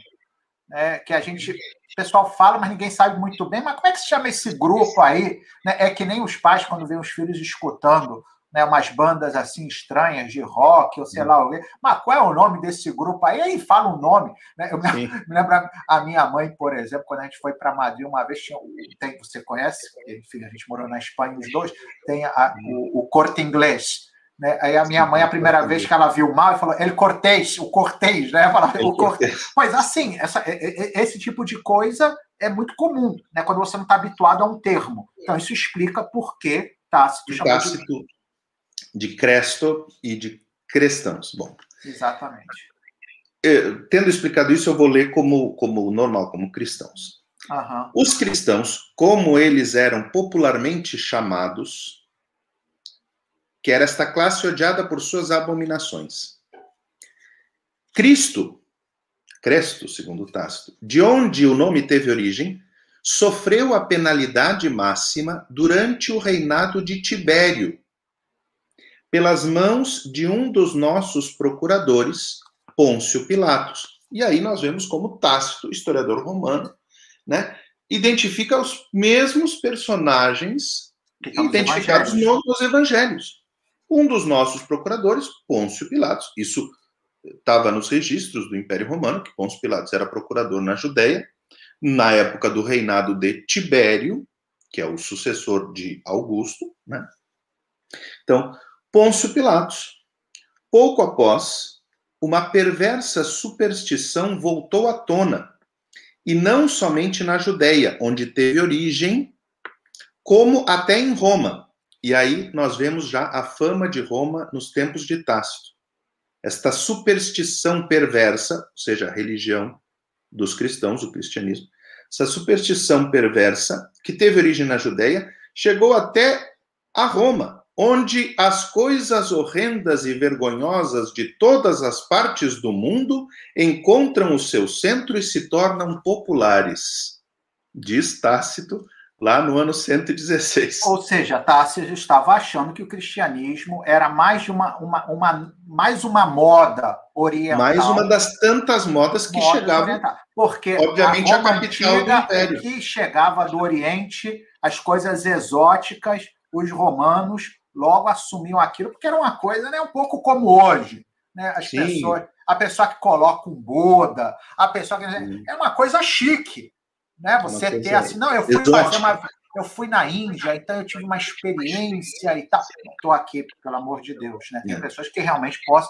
né, que a gente, o pessoal fala, mas ninguém sabe muito bem, mas como é que se chama esse grupo aí? Né, é que nem os pais, quando vêem os filhos escutando né, umas bandas assim estranhas de rock, ou sei lá. Mas qual é o nome desse grupo aí? Aí fala o um nome. Né? Eu me, me, lembro a minha mãe, por exemplo, quando a gente foi para Madrid uma vez, tinha, tem, você conhece, enfim, a gente morou na Espanha os dois, tem a, o, o Corte Inglês. Né? Aí a minha mãe, a primeira vez que ela viu mal, falou, ele Cortês, o Cortês, né? *laughs* Falava, o Cortês. Pois assim, essa, esse tipo de coisa é muito comum, né? Quando você não está habituado a um termo. Então, isso explica por que Tácito Tácito de... de Cresto e de cristãos. Bom. Exatamente. Tendo explicado isso, eu vou ler como, como normal, como cristãos. Uhum. Os cristãos, como eles eram popularmente chamados, que era esta classe odiada por suas abominações. Cristo, Cresto, segundo Tácito, de onde o nome teve origem, sofreu a penalidade máxima durante o reinado de Tibério, pelas mãos de um dos nossos procuradores, Pôncio Pilatos. E aí nós vemos como Tácito, historiador romano, né, identifica os mesmos personagens identificados nos evangelhos. Um dos nossos procuradores, Pôncio Pilatos, isso estava nos registros do Império Romano, que Pôncio Pilatos era procurador na Judéia, na época do reinado de Tibério, que é o sucessor de Augusto, né? Então, Pôncio Pilatos, pouco após, uma perversa superstição voltou à tona, e não somente na Judéia, onde teve origem, como até em Roma, e aí nós vemos já a fama de Roma nos tempos de Tácito. Esta superstição perversa, ou seja, a religião dos cristãos, o cristianismo, essa superstição perversa, que teve origem na Judéia, chegou até a Roma, onde as coisas horrendas e vergonhosas de todas as partes do mundo encontram o seu centro e se tornam populares. Diz Tácito lá no ano 116. Ou seja, Tássio estava achando que o cristianismo era mais uma, uma, uma, mais uma moda oriental. Mais uma das tantas modas que chegavam. Porque obviamente a, a capital do império. que chegava do Oriente, as coisas exóticas, os romanos logo assumiam aquilo, porque era uma coisa né, um pouco como hoje. Né? As Sim. pessoas, a pessoa que coloca um Buda, a pessoa que. É uma coisa chique né? Você ter assim, não, eu fui fazer uma. Eu fui na Índia, então eu tive uma experiência e tal. Estou aqui, pelo amor de Deus, né? Tem é. pessoas que realmente possam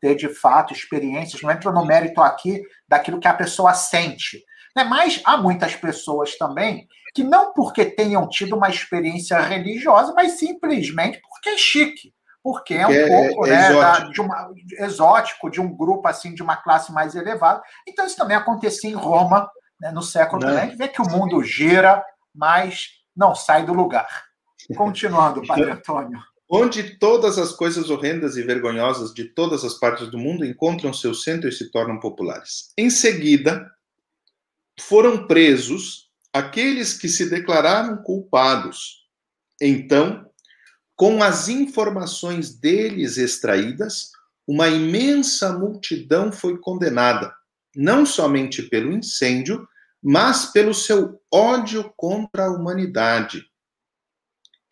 ter de fato experiências, não entro no mérito aqui daquilo que a pessoa sente. Né? Mas há muitas pessoas também que não porque tenham tido uma experiência religiosa, mas simplesmente porque é chique porque é um é, pouco é, né, exótico. Da, de uma, exótico, de um grupo assim de uma classe mais elevada. Então isso também acontecia em Roma né, no século XX, a gente vê que o mundo gira, mas não sai do lugar. Continuando, Padre Antônio. Onde todas as coisas horrendas e vergonhosas de todas as partes do mundo encontram seu centro e se tornam populares. Em seguida, foram presos aqueles que se declararam culpados. Então, com as informações deles extraídas, uma imensa multidão foi condenada não somente pelo incêndio, mas pelo seu ódio contra a humanidade.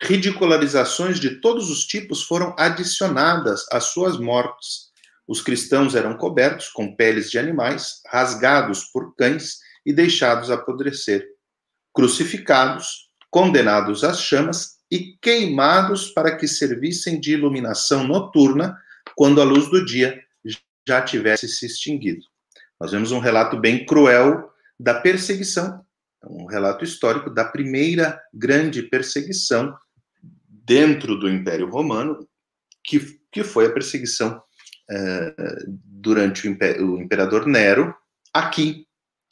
ridicularizações de todos os tipos foram adicionadas às suas mortes. Os cristãos eram cobertos com peles de animais, rasgados por cães e deixados apodrecer, crucificados, condenados às chamas e queimados para que servissem de iluminação noturna quando a luz do dia já tivesse se extinguido. Nós vemos um relato bem cruel da perseguição, um relato histórico da primeira grande perseguição dentro do Império Romano, que, que foi a perseguição eh, durante o, o, imperador Nero, aqui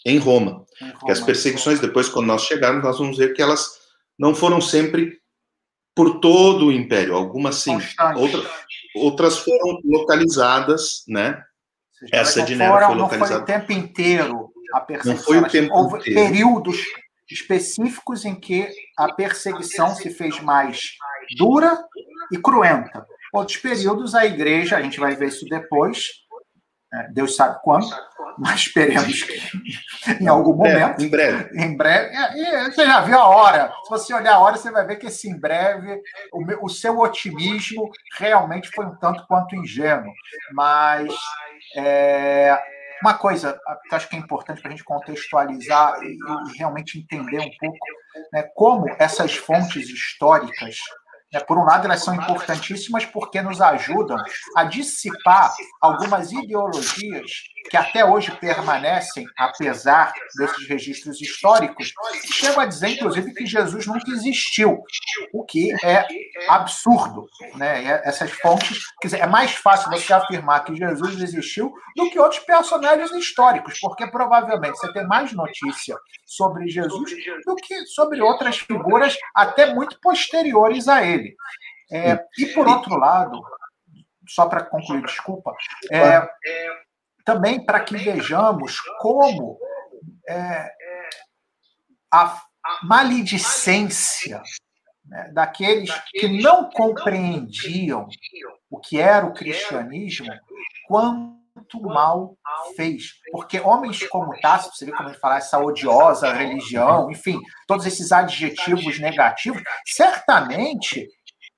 em Roma. Em Roma. Que as perseguições, depois, quando nós chegarmos, nós vamos ver que elas não foram sempre por todo o império, algumas sim, outras, outras foram localizadas, né? Seja, Essa de Nero foi localizada. Não foi o tempo inteiro a perseguição. Não foi o tempo Houve inteiro. períodos específicos em que a perseguição se fez mais dura e cruenta. Outros períodos, a igreja, a gente vai ver isso depois, Deus sabe quando, mas esperemos que *laughs* em algum é, momento. É, em breve. Em breve. É, você já viu a hora. Se você olhar a hora, você vai ver que esse em breve, o, meu, o seu otimismo realmente foi um tanto quanto ingênuo. Mas é, uma coisa que eu acho que é importante para a gente contextualizar e, e, realmente entender um pouco né, como essas fontes históricas? Por um lado, elas são importantíssimas porque nos ajudam a dissipar algumas ideologias que até hoje permanecem, apesar desses registros históricos, chegam a dizer, inclusive, que Jesus nunca existiu, o que é absurdo. Né? Essas fontes, quer dizer, é mais fácil você afirmar que Jesus existiu do que outros personagens históricos, porque provavelmente você tem mais notícia sobre Jesus do que sobre outras figuras até muito posteriores a ele. É, e por outro lado, só para concluir, desculpa, é, também para que vejamos como é, a maledicência né, daqueles que não compreendiam o que era o cristianismo, quanto mal fez. Porque homens como Tácito, você vê como ele fala, essa odiosa religião, enfim, todos esses adjetivos negativos, certamente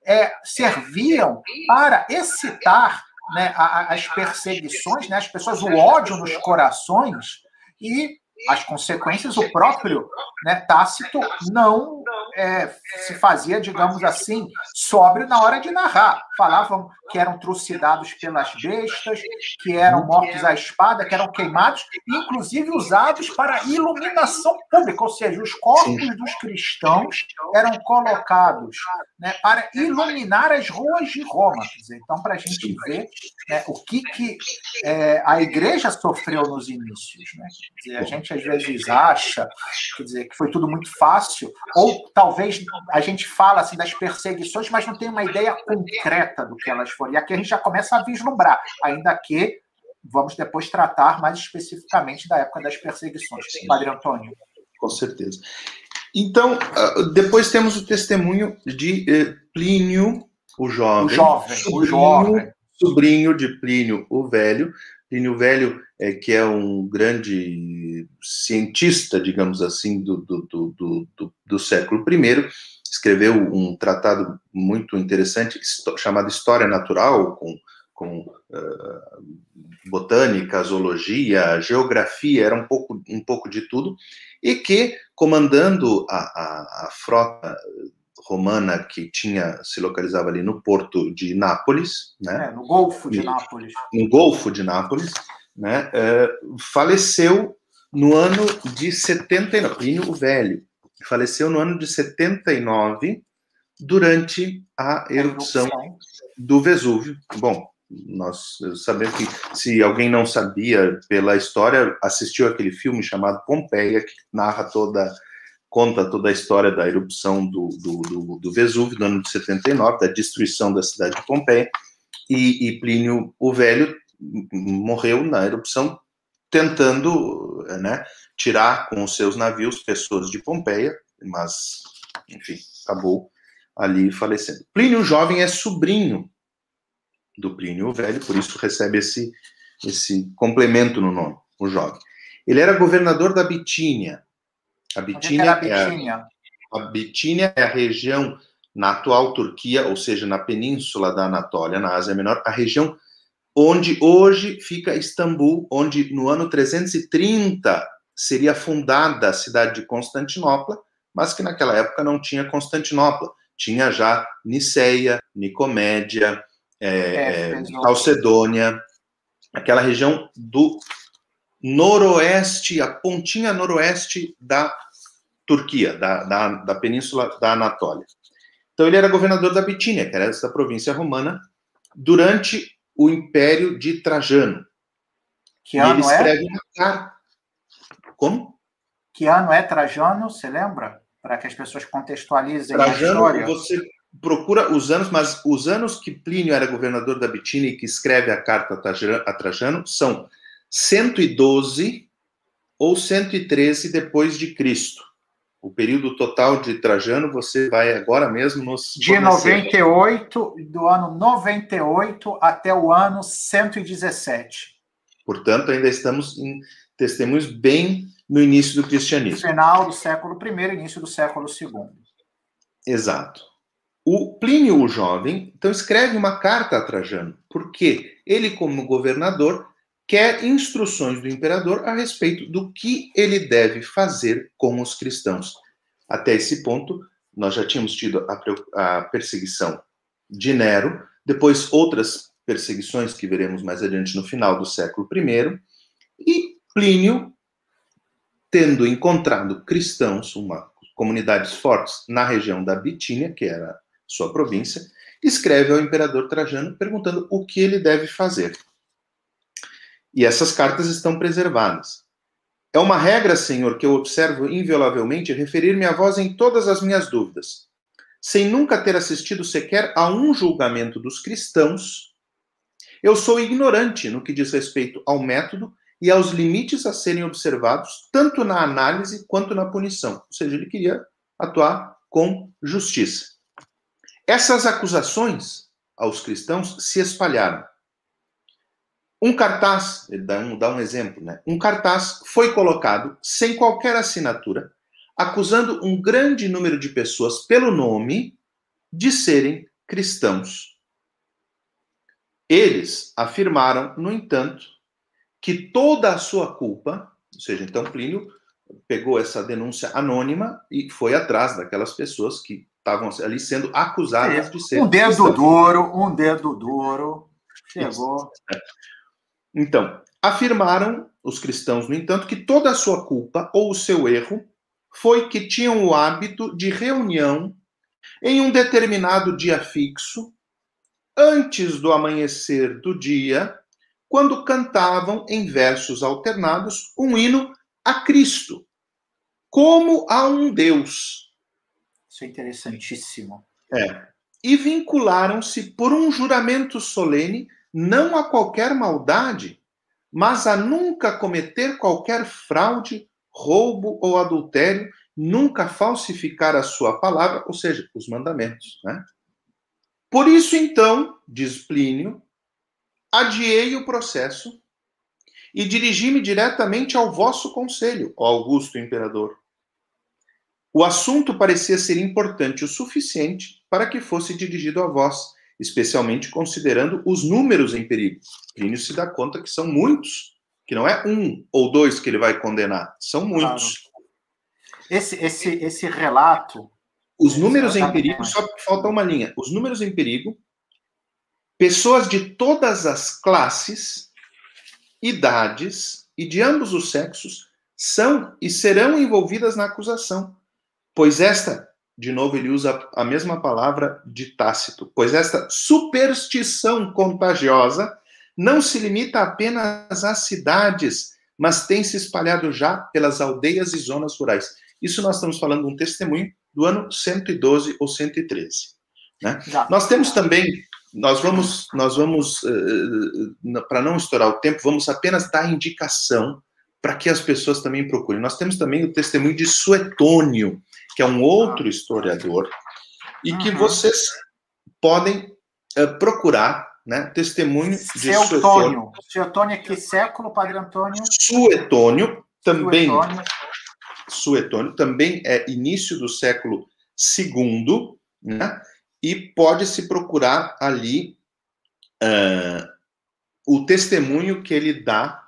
é, serviam para excitar né, as perseguições, né, as pessoas, o ódio nos corações e as consequências, o próprio né, Tácito não é, se fazia, digamos assim, sóbrio na hora de narrar. Falavam que eram trucidados pelas bestas, que eram mortos à espada, que eram queimados, inclusive usados para iluminação pública, ou seja, os corpos dos cristãos eram colocados né, para iluminar as ruas de Roma. Então, para a gente ver né, o que, que é, a igreja sofreu nos inícios. Né? Dizer, a gente às vezes acha quer dizer, que foi tudo muito fácil, ou talvez a gente fala assim das perseguições, mas não tem uma ideia concreta do que elas foram. E aqui a gente já começa a vislumbrar, ainda que vamos depois tratar mais especificamente da época das perseguições. Padre Antônio. Com certeza. Então, ah, depois temos o testemunho de eh, Plínio, o jovem. O jovem, sobrinho, o jovem. Sobrinho de Plínio, o velho. Plínio Velho, é, que é um grande cientista, digamos assim, do, do, do, do, do século I, escreveu um tratado muito interessante chamado História Natural, com, com uh, botânica, zoologia, geografia, era um pouco, um pouco de tudo, e que, comandando a, a, a frota romana que tinha se localizava ali no porto de Nápoles, né? É, no Golfo de Nápoles. No Golfo de Nápoles, né? É, faleceu no ano de 79, Plínio o Velho, faleceu no ano de 79 durante a erupção do Vesúvio. Bom, nós sabemos que se alguém não sabia pela história, assistiu aquele filme chamado Pompeia, que narra toda conta toda a história da erupção do, do, do, do Vesúvio, no ano de 79, da destruição da cidade de Pompeia, e, e Plínio o Velho morreu na erupção tentando né, tirar com os seus navios pessoas de Pompeia, mas, enfim, acabou ali falecendo. Plínio Jovem é sobrinho do Plínio Velho, por isso recebe esse, esse complemento no nome, o jovem. Ele era governador da Bitínia, a Bitínia, é, a, a Bitínia é a região na atual Turquia, ou seja, na península da Anatólia, na Ásia Menor, a região onde hoje fica Istambul, onde no ano 330 seria fundada a cidade de Constantinopla, mas que naquela época não tinha Constantinopla, tinha já Niceia, Nicomédia, é, é, Calcedônia, aquela região do noroeste, a pontinha noroeste da Turquia, da, da, da península da Anatólia. Então ele era governador da Bitínia, que era essa província romana, durante o Império de Trajano. Que ano ele é? escreve é? uma carta. Como? Que ano é Trajano, você lembra? Para que as pessoas contextualizem Trajano, a história. Você procura os anos, mas os anos que Plínio era governador da Bitínia e que escreve a carta a Trajano são 112 ou 113 depois de Cristo. O período total de Trajano, você vai agora mesmo nos. De 98, do ano 98 até o ano 117. Portanto, ainda estamos em testemunhos bem no início do cristianismo. Final do século I, início do século II. Exato. O Plínio o Jovem, então, escreve uma carta a Trajano, porque ele, como governador, quer instruções do imperador a respeito do que ele deve fazer com os cristãos. Até esse ponto, nós já tínhamos tido a, a perseguição de Nero, depois outras perseguições que veremos mais adiante no final do século I, e Plínio, tendo encontrado cristãos, uma comunidades fortes na região da Bitínia, que era sua província, escreve ao imperador Trajano perguntando o que ele deve fazer. E essas cartas estão preservadas. É uma regra, Senhor, que eu observo inviolavelmente referir-me a vós em todas as minhas dúvidas, sem nunca ter assistido sequer a um julgamento dos cristãos. Eu sou ignorante no que diz respeito ao método e aos limites a serem observados, tanto na análise quanto na punição. Ou seja, ele queria atuar com justiça. Essas acusações aos cristãos se espalharam. Um cartaz, dá um, dá um exemplo, né? Um cartaz foi colocado sem qualquer assinatura, acusando um grande número de pessoas pelo nome de serem cristãos. Eles afirmaram, no entanto, que toda a sua culpa, ou seja, então Plínio pegou essa denúncia anônima e foi atrás daquelas pessoas que estavam ali sendo acusadas de ser. Um dedo cristãos. duro, um dedo duro. Chegou. Então, afirmaram os cristãos, no entanto, que toda a sua culpa ou o seu erro foi que tinham o hábito de reunião em um determinado dia fixo, antes do amanhecer do dia, quando cantavam em versos alternados um hino a Cristo, como a um Deus. Isso é interessantíssimo. É. E vincularam-se por um juramento solene não a qualquer maldade, mas a nunca cometer qualquer fraude, roubo ou adultério, nunca falsificar a sua palavra, ou seja, os mandamentos. Né? Por isso, então, diz Plínio, adiei o processo e dirigi-me diretamente ao vosso conselho, ó Augusto Imperador. O assunto parecia ser importante o suficiente para que fosse dirigido a vós, especialmente considerando os números em perigo. Plínio se dá conta que são muitos, que não é um ou dois que ele vai condenar, são muitos. Claro. Esse, esse, esse relato. Os números em perigo, só falta uma linha. Os números em perigo, pessoas de todas as classes, idades e de ambos os sexos são e serão envolvidas na acusação, pois esta de novo, ele usa a mesma palavra de Tácito, pois esta superstição contagiosa não se limita apenas às cidades, mas tem se espalhado já pelas aldeias e zonas rurais. Isso nós estamos falando de um testemunho do ano 112 ou 113. Né? Nós temos também, nós vamos, nós vamos uh, para não estourar o tempo, vamos apenas dar indicação para que as pessoas também procurem. Nós temos também o testemunho de Suetônio, que é um outro historiador, e que uhum. vocês podem uh, procurar, né? Testemunho de Suetônio. Suetônio é que século, Padre Antônio? Suetônio, também. Suetônio. Suetônio também é início do século II, né? E pode-se procurar ali uh, o testemunho que ele dá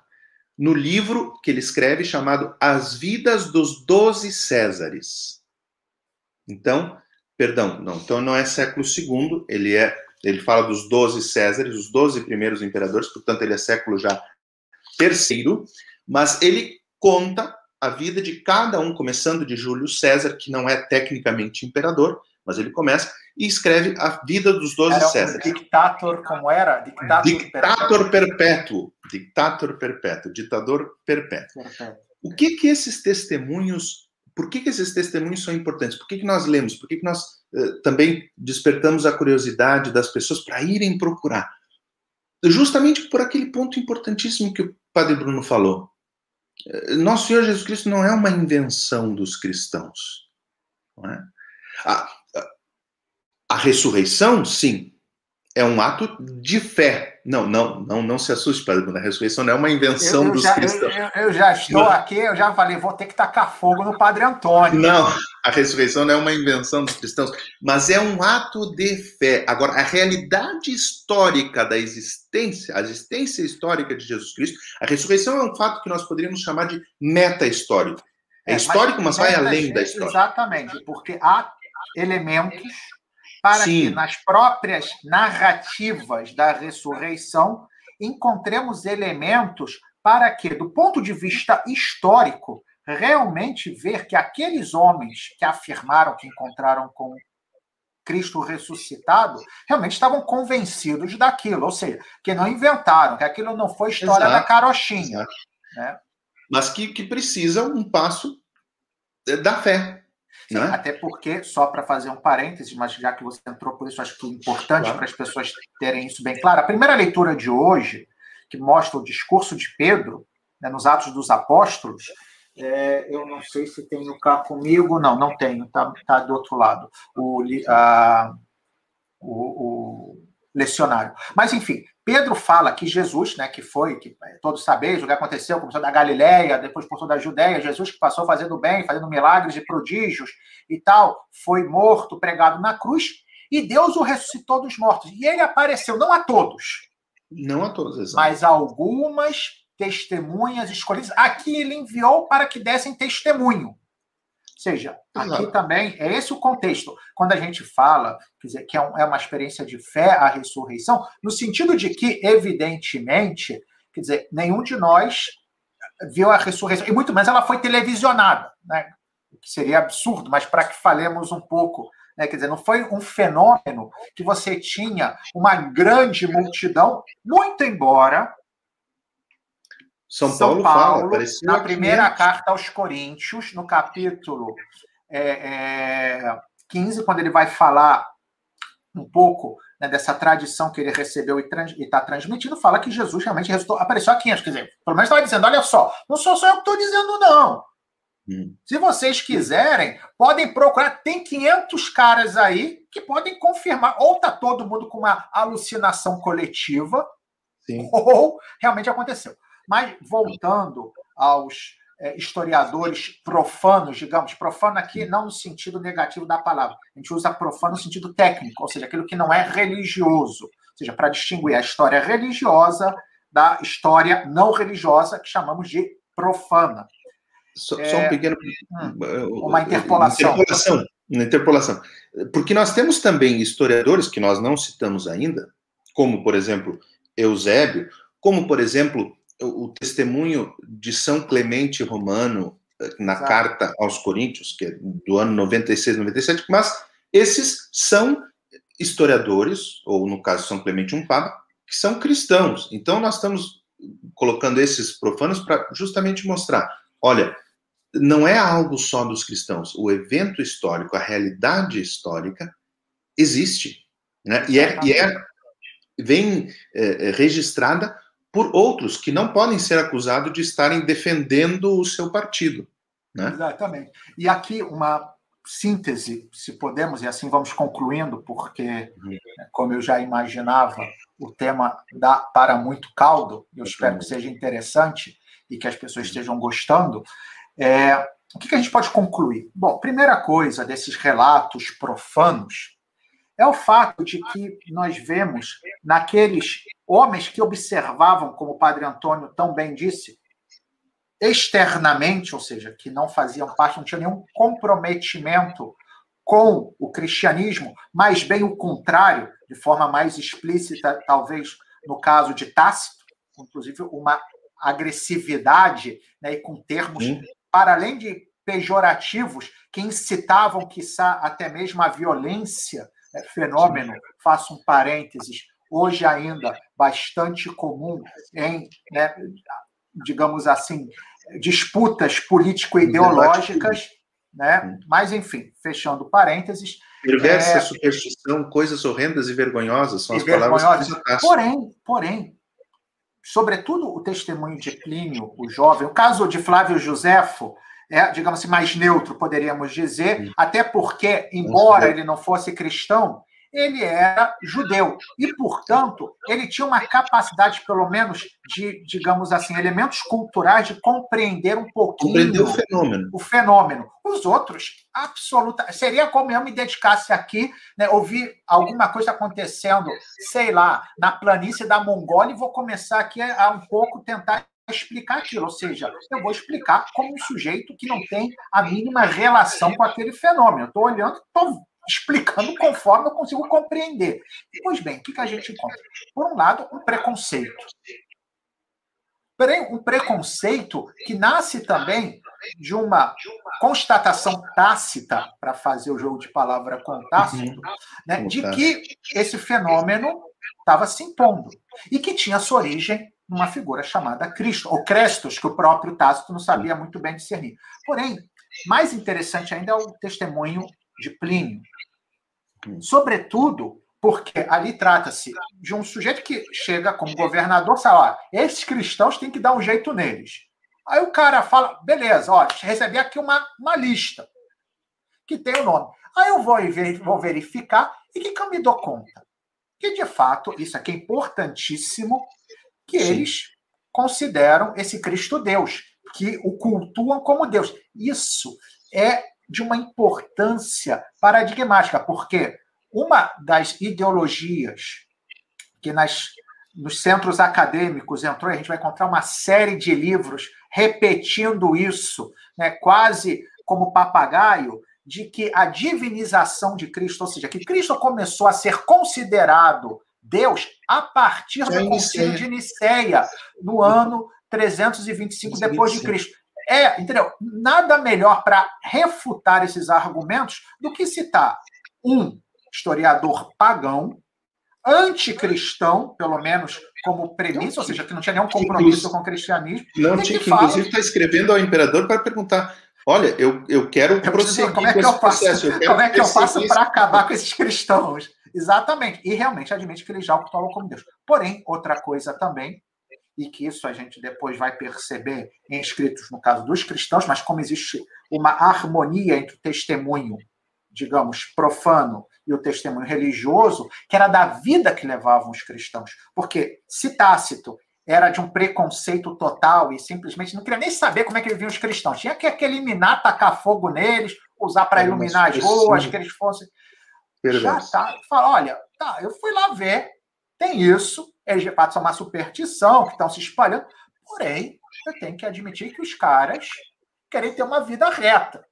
no livro que ele escreve chamado As Vidas dos Doze Césares. Então, perdão, não, então não é século II, ele é, ele fala dos doze Césares, os doze primeiros imperadores, portanto ele é século já terceiro, mas ele conta a vida de cada um, começando de Júlio César, que não é tecnicamente imperador, mas ele começa e escreve a vida dos doze Césares. Um dictator, como era? Dictator, dictator perpétuo. Dictator perpétuo, ditador perpétuo. perpétuo. O que que esses testemunhos, por que que esses testemunhos são importantes? Por que que nós lemos? Por que que nós uh, também despertamos a curiosidade das pessoas para irem procurar? Justamente por aquele ponto importantíssimo que o Padre Bruno falou. Eh, nosso Senhor Jesus Cristo não é uma invenção dos cristãos. É? a, a ressurreição, sim, é um ato de fé. Não, não, não, não se assuste, Padre Bruno. A ressurreição não é uma invenção eu, eu dos já, cristãos. Eu, eu, já estou não. aqui, eu já falei, vou ter que tacar fogo no Padre Antônio. Não, a ressurreição não é uma invenção dos cristãos, mas é um ato de fé. Agora, a realidade histórica da existência, a existência histórica de Jesus Cristo, a ressurreição é um fato que nós poderíamos chamar de meta-histórico. É, é histórico, mas, mas vai além da história. Exatamente, porque há elementos para Sim. que nas próprias narrativas da ressurreição encontremos elementos para que, do ponto de vista histórico, realmente ver que aqueles homens que afirmaram que encontraram com Cristo ressuscitado realmente estavam convencidos daquilo, ou seja, que não inventaram, que aquilo não foi história Exato. da carochinha. Né? Mas que, que precisa um passo da fé. Sim, né? Até porque, só para fazer um parênteses, mas já que você entrou por isso, acho que é importante claro. para as pessoas terem isso bem claro. A primeira leitura de hoje, que mostra o discurso de Pedro, né, nos Atos dos Apóstolos, é, eu não sei se tenho cá comigo, não, não tenho, está tá do outro lado, o, a, o, o lecionário. Mas, enfim, Pedro fala que Jesus, né, que foi, que é, todos sabeis o que aconteceu, começou da Galileia, depois por toda a Judéia, Jesus que passou fazendo bem, fazendo milagres e prodígios e tal, foi morto, pregado na cruz, e Deus o ressuscitou dos mortos. E ele apareceu não a todos. Não a todos. Mas a algumas testemunhas escolhidas. Aqui ele enviou para que dessem testemunho seja, aqui também é esse o contexto. Quando a gente fala quer dizer, que é, um, é, uma experiência de fé a ressurreição, no sentido de que, evidentemente, quer dizer, nenhum de nós viu a ressurreição, e muito menos ela foi televisionada, né? o que seria absurdo, mas para que falemos um pouco. Né? Quer dizer, não foi um fenômeno que você tinha uma grande multidão, muito embora são, São Paulo, Paulo fala, na primeira carta aos Coríntios, no capítulo é, é, 15, quando ele vai falar um pouco né, dessa tradição que ele recebeu e está transmitindo, fala que Jesus realmente resultou, apareceu a 500. Quer dizer, pelo menos estava dizendo: olha só, não sou só eu que estou dizendo, não. Hum. Se vocês quiserem, podem procurar. Tem 500 caras aí que podem confirmar. Ou está todo mundo com uma alucinação coletiva, Sim. *laughs* ou realmente aconteceu. Mas voltando aos é, historiadores profanos, digamos, profano aqui não no sentido negativo da palavra, a gente usa profano no sentido técnico, ou seja, aquilo que não é religioso, ou seja, para distinguir a história religiosa da história não religiosa, que chamamos de profana. Só, é, só um é, pequeno. Hum, uma interpolação. interpolação. Uma interpolação. Porque nós temos também historiadores que nós não citamos ainda, como, por exemplo, Eusébio, como, por exemplo, o testemunho de São Clemente Romano eh, na Exato. carta aos Coríntios, que é do ano 96, 97, mas esses são historiadores, ou no caso São Clemente um Papa, que são cristãos. Então nós estamos colocando esses profanos para justamente mostrar, olha, não é algo só dos cristãos. O evento histórico, a realidade histórica existe, né? E é, e é vem é, registrada por outros que não podem ser acusados de estarem defendendo o seu partido. Né? Exatamente. E aqui uma síntese, se podemos, e assim vamos concluindo, porque, uhum. Como eu já imaginava, o tema dá para muito caldo, eu espero que seja interessante e que as pessoas uhum. estejam gostando. É, o que, que a gente pode concluir? Bom, primeira coisa desses relatos profanos é o fato de que nós vemos naqueles homens que observavam, como o Padre Antônio tão bem disse, externamente, ou seja, que não faziam parte, não tinham nenhum comprometimento com o cristianismo, mas bem o contrário, de forma mais explícita, talvez no caso de Tácito, inclusive uma agressividade, né, e com termos, Sim. para além de pejorativos, que incitavam, quiçá, até mesmo a violência, né, fenômeno, faço um parênteses, hoje ainda bastante comum em, né, digamos assim, disputas político-ideológicas, né? Mas, enfim, fechando parênteses. Perversa, é... superstição, coisas horrendas e vergonhosas são e as palavras que Porém, porém, sobretudo o testemunho de Plínio, o jovem, o caso de Flávio Josefo, é, digamos assim, mais neutro, poderíamos dizer, até porque, embora ele não fosse cristão, ele era judeu e, portanto, ele tinha uma capacidade, pelo menos, de, digamos assim, elementos culturais de compreender um pouquinho compreender o fenômeno. O fenômeno. Os outros, absoluta, seria como eu me dedicasse aqui, né, ouvir alguma coisa acontecendo, sei lá, na planície da Mongólia e vou começar aqui a, um pouco tentar explicar aquilo, ou seja, eu vou explicar como um sujeito que não tem a mínima relação com aquele fenômeno. Estou olhando, estou explicando conforme eu consigo compreender. Pois bem, o que, que a gente encontra? Por um lado, um preconceito. Porém, um preconceito que nasce também de uma constatação tácita, para fazer o jogo de palavra com tácito, uhum. né, de que esse fenômeno estava se impondo e que tinha sua origem numa figura chamada Cristo, ou Crestos, que o próprio Tácito não sabia muito bem discernir. Porém, mais interessante ainda é o testemunho de Plínio. Sobretudo porque ali trata-se de um sujeito que chega como governador, sabe, esses cristãos têm que dar um jeito neles. Aí o cara fala, beleza, ó, recebi aqui uma, uma lista que tem o nome. Aí eu vou, vou verificar e que, que eu me dou conta? Que, de fato, isso aqui é importantíssimo, que Sim. eles consideram esse Cristo Deus, que o cultuam como Deus. Isso é de uma importância paradigmática, porque uma das ideologias que nas, nos centros acadêmicos entrou, a gente vai encontrar uma série de livros repetindo isso, né, quase como papagaio, de que a divinização de Cristo, ou seja, que Cristo começou a ser considerado Deus a partir do Concílio de Nicéia, no ano 325 depois de Cristo. É, entendeu? Nada melhor para refutar esses argumentos do que citar um historiador pagão, anticristão, pelo menos como premissa, ou seja, que não tinha nenhum compromisso com o cristianismo. Não tinha, que, que inclusive está escrevendo ao imperador para perguntar: olha, eu, eu quero eu prosseguir como é que eu faço, Como é que eu faço para acabar com esses cristãos? Exatamente. E realmente admite que ele já o como Deus. Porém, outra coisa também e que isso a gente depois vai perceber em escritos no caso dos cristãos, mas como existe uma harmonia entre o testemunho, digamos, profano e o testemunho religioso, que era da vida que levavam os cristãos. Porque se Tácito era de um preconceito total e simplesmente não queria nem saber como é que viviam os cristãos. Tinha que eliminar, tacar fogo neles, usar para iluminar as ruas, que eles fossem. Já tá. Fala, olha, tá, eu fui lá ver, tem isso, eles de fato são uma superstição que estão se espalhando, porém, eu tenho que admitir que os caras querem ter uma vida reta.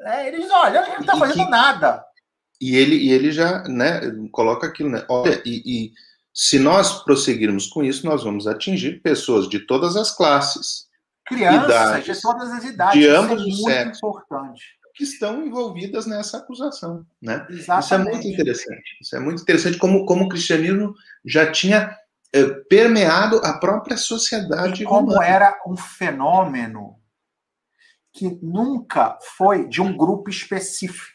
É, eles, olha, ele não está fazendo que, nada. E ele, e ele já né, coloca aquilo, né? Olha, e, e se nós prosseguirmos com isso, nós vamos atingir pessoas de todas as classes. Crianças idades, de todas as idades. De ambos é os sexos. importante que estão envolvidas nessa acusação. Né? Isso é muito interessante. Isso é muito interessante como, como o cristianismo já tinha é, permeado a própria sociedade. E como romana. era um fenômeno que nunca foi de um grupo específico.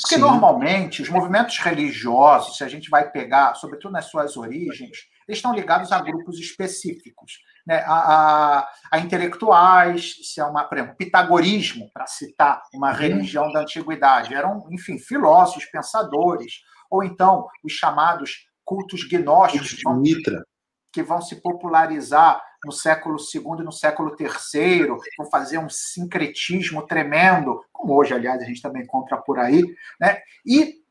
Porque Sim. normalmente os movimentos religiosos, se a gente vai pegar, sobretudo nas suas origens, eles estão ligados a grupos específicos né, a, a, a, intelectuais, se é uma, por exemplo, pitagorismo, para citar uma uhum. religião da antiguidade, eram, enfim, filósofos, pensadores, ou então os chamados cultos gnósticos, que vão, que vão se popularizar no século II e no século III, vão fazer um sincretismo tremendo, como hoje, aliás, a gente também encontra por aí, né? E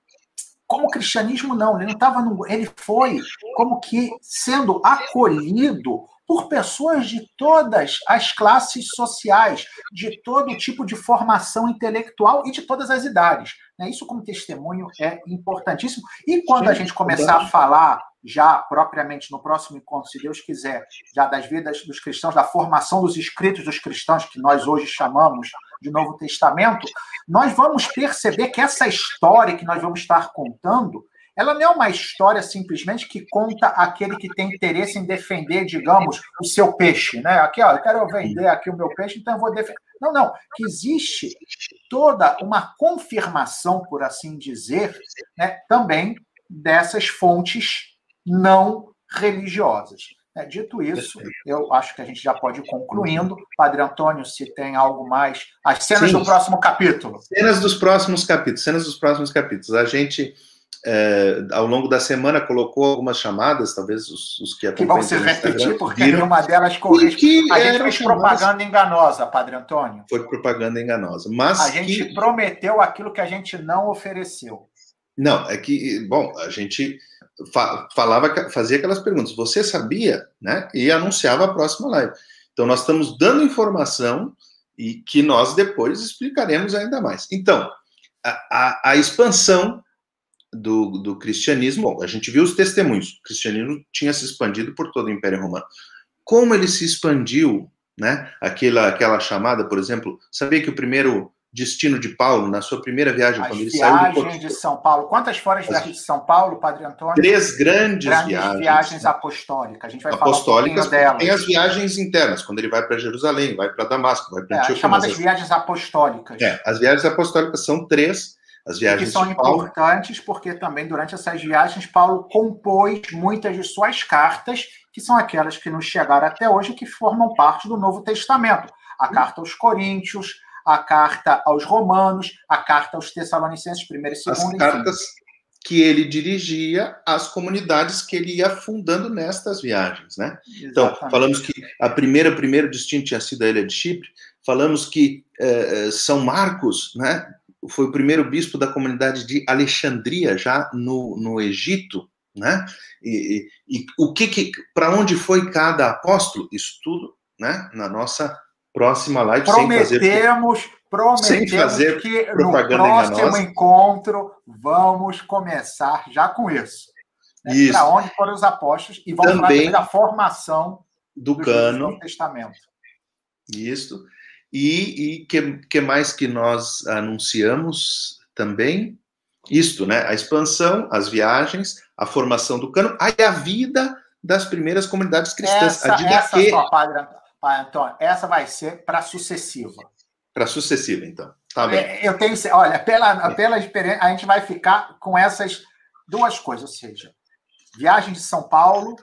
como o cristianismo não, ele não estava no, ele foi como que sendo acolhido por pessoas de todas as classes sociais, de todo tipo de formação intelectual e de todas as idades. Né? Isso, como testemunho, é importantíssimo. E quando a gente começar a falar, já propriamente no próximo encontro, se Deus quiser, já das vidas dos cristãos, da formação dos escritos dos cristãos, que nós hoje chamamos de Novo Testamento, nós vamos perceber que essa história que nós vamos estar contando ela não é uma história simplesmente que conta aquele que tem interesse em defender, digamos, o seu peixe, né? Aqui, ó, eu quero vender aqui o meu peixe, então eu vou defender. Não, não, que existe toda uma confirmação, por assim dizer, né, também dessas fontes não religiosas. É, dito isso, eu acho que a gente já pode ir concluindo. Padre Antônio, se tem algo mais. As cenas Sim. do próximo capítulo. Cenas dos próximos capítulos. Cenas dos próximos capítulos. A gente é, ao longo da semana colocou algumas chamadas, talvez os, os que acompanham. Que vão se repetir, porque viram, uma delas corresponde. A gente fez propaganda enganosa, Padre Antônio. Foi propaganda enganosa. Mas a gente que... prometeu aquilo que a gente não ofereceu. Não, é que, bom, a gente falava, fazia aquelas perguntas. Você sabia, né? E anunciava a próxima live. Então, nós estamos dando informação e que nós depois explicaremos ainda mais. Então, a, a, a expansão do, do cristianismo, bom, a gente viu os testemunhos, o cristianismo tinha se expandido por todo o Império Romano. Como ele se expandiu, né? Aquela, aquela chamada, por exemplo, sabia que o primeiro destino de Paulo, na sua primeira viagem, as quando ele saiu do de São Paulo. Quantas foram as viagens de São Paulo, Padre Antônio? Três grandes, grandes viagens. viagens apostólicas. A gente vai apostólicas, falar um Tem as viagens internas, quando ele vai para Jerusalém, vai para Damasco, vai para é, Antioquia. As chamadas viagens apostólicas. É, as viagens apostólicas são três as viagens que são importantes porque também durante essas viagens Paulo compôs muitas de suas cartas, que são aquelas que nos chegaram até hoje, que formam parte do Novo Testamento. A carta aos Coríntios, a carta aos Romanos, a carta aos Tessalonicenses, primeira e segunda. As cartas que ele dirigia às comunidades que ele ia fundando nestas viagens, né? Então, falamos que a primeira primeiro destino tinha sido a ilha de Chipre, falamos que eh, eh São Marcos, né, foi o primeiro bispo da comunidade de Alexandria, já no, no Egito, né? E, e, e o que, que para onde foi cada apóstolo? Isso tudo, né? Na nossa próxima live, prometemos, sem fazer, prometemos sem fazer que no próximo enganosa. encontro vamos começar já com isso. Né? Para onde foram os apóstolos e vamos também falar da formação do, do cano, Testamento. Isso. E, e que, que mais que nós anunciamos também? Isto, né? A expansão, as viagens, a formação do cano, aí a vida das primeiras comunidades cristãs. Essa, essa que... só, padre, padre Antônio, essa vai ser para sucessiva. Para sucessiva, então. Tá bem. É, eu tenho, olha, pela, pela experiência, a gente vai ficar com essas duas coisas, ou seja, viagem de São Paulo,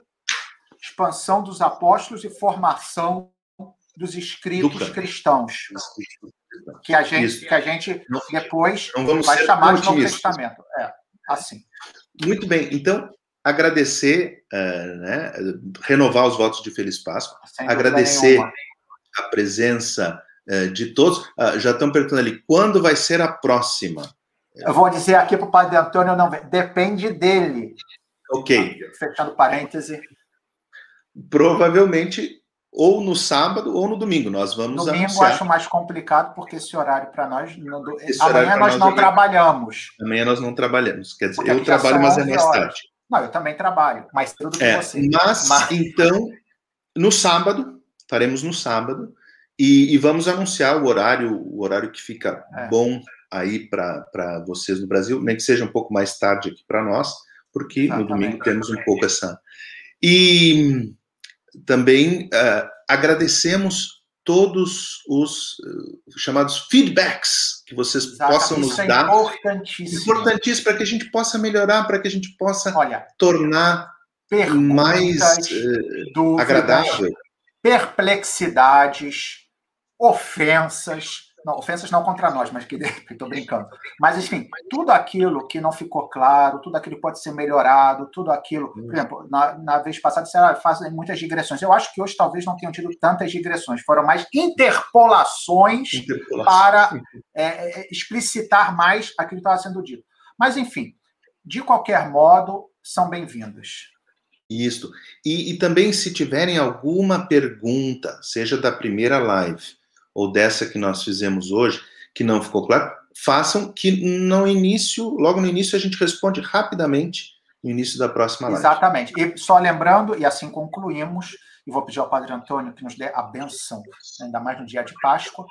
expansão dos apóstolos e formação dos escritos do cristãos. Que a gente, que a gente depois vai chamar de Novo Testamento. É, assim. Muito bem. Então, agradecer, uh, né, renovar os votos de Feliz Páscoa, agradecer nenhuma. a presença uh, de todos. Uh, já estão perguntando ali, quando vai ser a próxima? Eu vou dizer aqui para o Padre Antônio, não, depende dele. Ok. Fechando parêntese. Provavelmente ou no sábado ou no domingo. Nós vamos Domingo anunciar. acho mais complicado, porque esse horário para nós. Não... Amanhã nós não é trabalhamos. Amanhã nós não trabalhamos. Quer dizer, porque eu trabalho, mas é mais horas. tarde. Não, eu também trabalho, mais cedo do que é, você. Mas, mas, então, no sábado, faremos no sábado, e, e, vamos anunciar o horário, o horário que fica é. bom aí para vocês no Brasil, nem que seja um pouco mais tarde aqui para nós, porque Exatamente. no domingo temos um pouco essa. E também uh, agradecemos todos os uh, chamados feedbacks que vocês Exato, possam nos é dar. Importantíssimo. Importantíssimo para que a gente possa melhorar, para que a gente possa Olha, tornar mais uh, agradável. Perplexidades, ofensas, não, ofensas não contra nós, mas que estou brincando. Mas, enfim, tudo aquilo que não ficou claro, tudo aquilo que pode ser melhorado, tudo aquilo. Por exemplo, na, na vez passada, você ah, fazem muitas digressões. Eu acho que hoje talvez não tenham tido tantas digressões, foram mais interpolações, para é, é, explicitar mais aquilo que estava sendo dito. Mas, enfim, de qualquer modo, são bem-vindas. Isso. E, e, também, se tiverem alguma pergunta, seja da primeira live ou dessa que nós fizemos hoje, que não ficou claro, façam que no início, logo no início, a gente responde rapidamente no início da próxima live. Exatamente. E só lembrando, e assim concluímos, e vou pedir ao Padre Antônio que nos dê a benção, ainda mais no dia de Páscoa,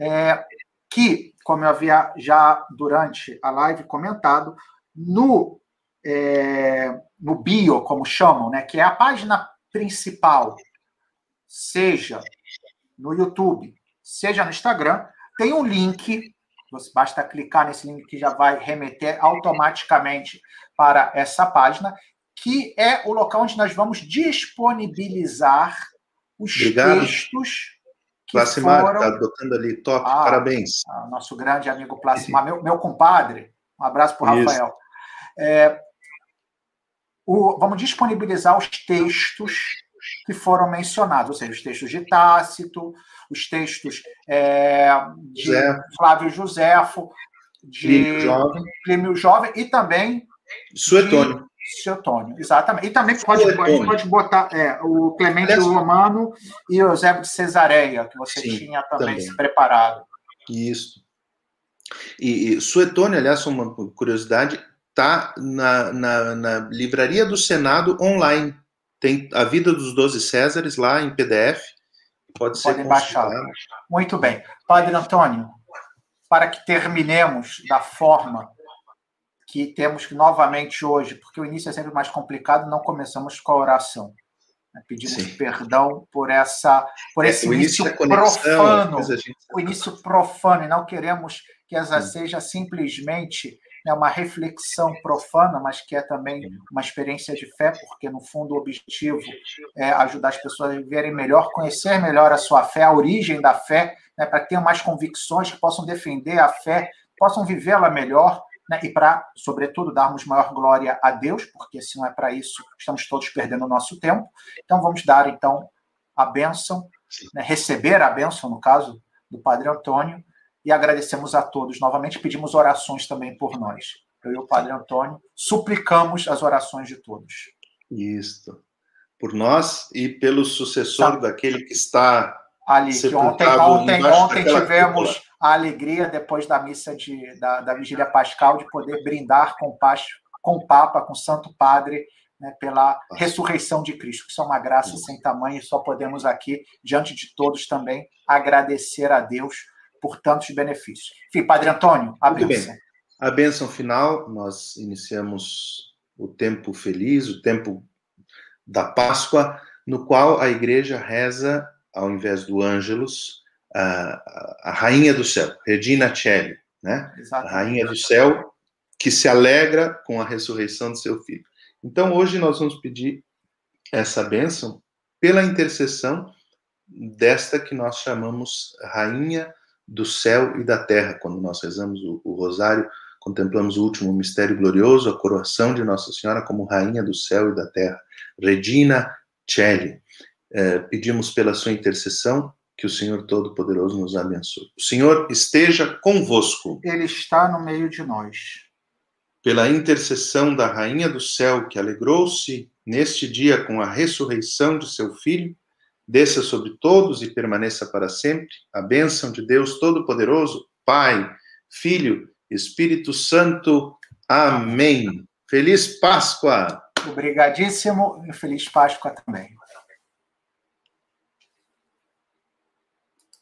é, que, como eu havia já durante a live comentado, no, é, no bio, como chamam, né, que é a página principal, seja no YouTube, seja no Instagram, tem um link. Você basta clicar nesse link que já vai remeter automaticamente para essa página, que é o local onde nós vamos disponibilizar os Obrigado. textos que Plassimar, foram... está botando ali, top, ah, parabéns. Ah, nosso grande amigo Plassimar, meu, meu compadre, um abraço para o Rafael. É, o, vamos disponibilizar os textos que foram mencionados, ou seja, os textos de Tácito, os textos é, de José. Flávio Joséfo, de Plínio Jovem. Jovem e também Suetônio. Suetônio, exatamente. E também pode, pode, pode botar é, o Clemente Aliás, Romano e o Eusébio de Cesareia, que você sim, tinha também, também, se preparado. Isso. E, e Suetônio, aliás, uma curiosidade, está na, na, na, livraria do Senado online. Tem a vida dos Doze Césares lá em PDF. Pode ser Podem baixar. Muito bem. Padre Antônio, para que terminemos da forma que temos que novamente hoje, porque o início é sempre mais complicado, não começamos com a oração. Né? Pedimos Sim. perdão por essa, por é, esse é, início, início profano, gente... o início profano, e não queremos que essa Sim. seja simplesmente né, uma reflexão profana, mas que é também uma experiência de fé, porque no fundo o objetivo é ajudar as pessoas a viverem melhor, conhecer melhor a sua fé, a origem da fé, né, para que tenham mais convicções, que possam defender a fé, possam vivê-la melhor né, e para, sobretudo, darmos maior glória a Deus, porque se não é para isso, estamos todos perdendo o nosso tempo. Então, vamos dar, então, a bênção, né, receber a bênção, no caso, do Padre Antônio, e agradecemos a todos. Novamente, pedimos orações também por nós. Eu e o Padre Antônio suplicamos as orações de todos. Isso. Por nós e pelo sucessor tá. daquele que está ali. Que ontem, ontem, ontem tivemos. Cúpula a alegria, depois da missa de, da, da Vigília Pascal, de poder brindar com, com o Papa, com o Santo Padre, né, pela ressurreição de Cristo. Isso é uma graça sem tamanho e só podemos aqui, diante de todos também, agradecer a Deus por tantos benefícios. Enfim, Padre Antônio, a Muito bênção. Bem. A bênção final, nós iniciamos o tempo feliz, o tempo da Páscoa, no qual a igreja reza, ao invés do Ângelus, a, a rainha do céu, Regina Celli, né? A rainha do céu que se alegra com a ressurreição do seu filho. Então, hoje nós vamos pedir essa bênção pela intercessão desta que nós chamamos rainha do céu e da terra. Quando nós rezamos o, o rosário, contemplamos o último mistério glorioso, a coroação de Nossa Senhora como rainha do céu e da terra. Regina Celli. É, pedimos pela sua intercessão que o Senhor Todo-Poderoso nos abençoe. O Senhor esteja convosco. Ele está no meio de nós. Pela intercessão da Rainha do Céu, que alegrou-se neste dia com a ressurreição de seu Filho, desça sobre todos e permaneça para sempre a bênção de Deus Todo-Poderoso, Pai, Filho, Espírito Santo. Amém. Feliz Páscoa! Obrigadíssimo e feliz Páscoa também.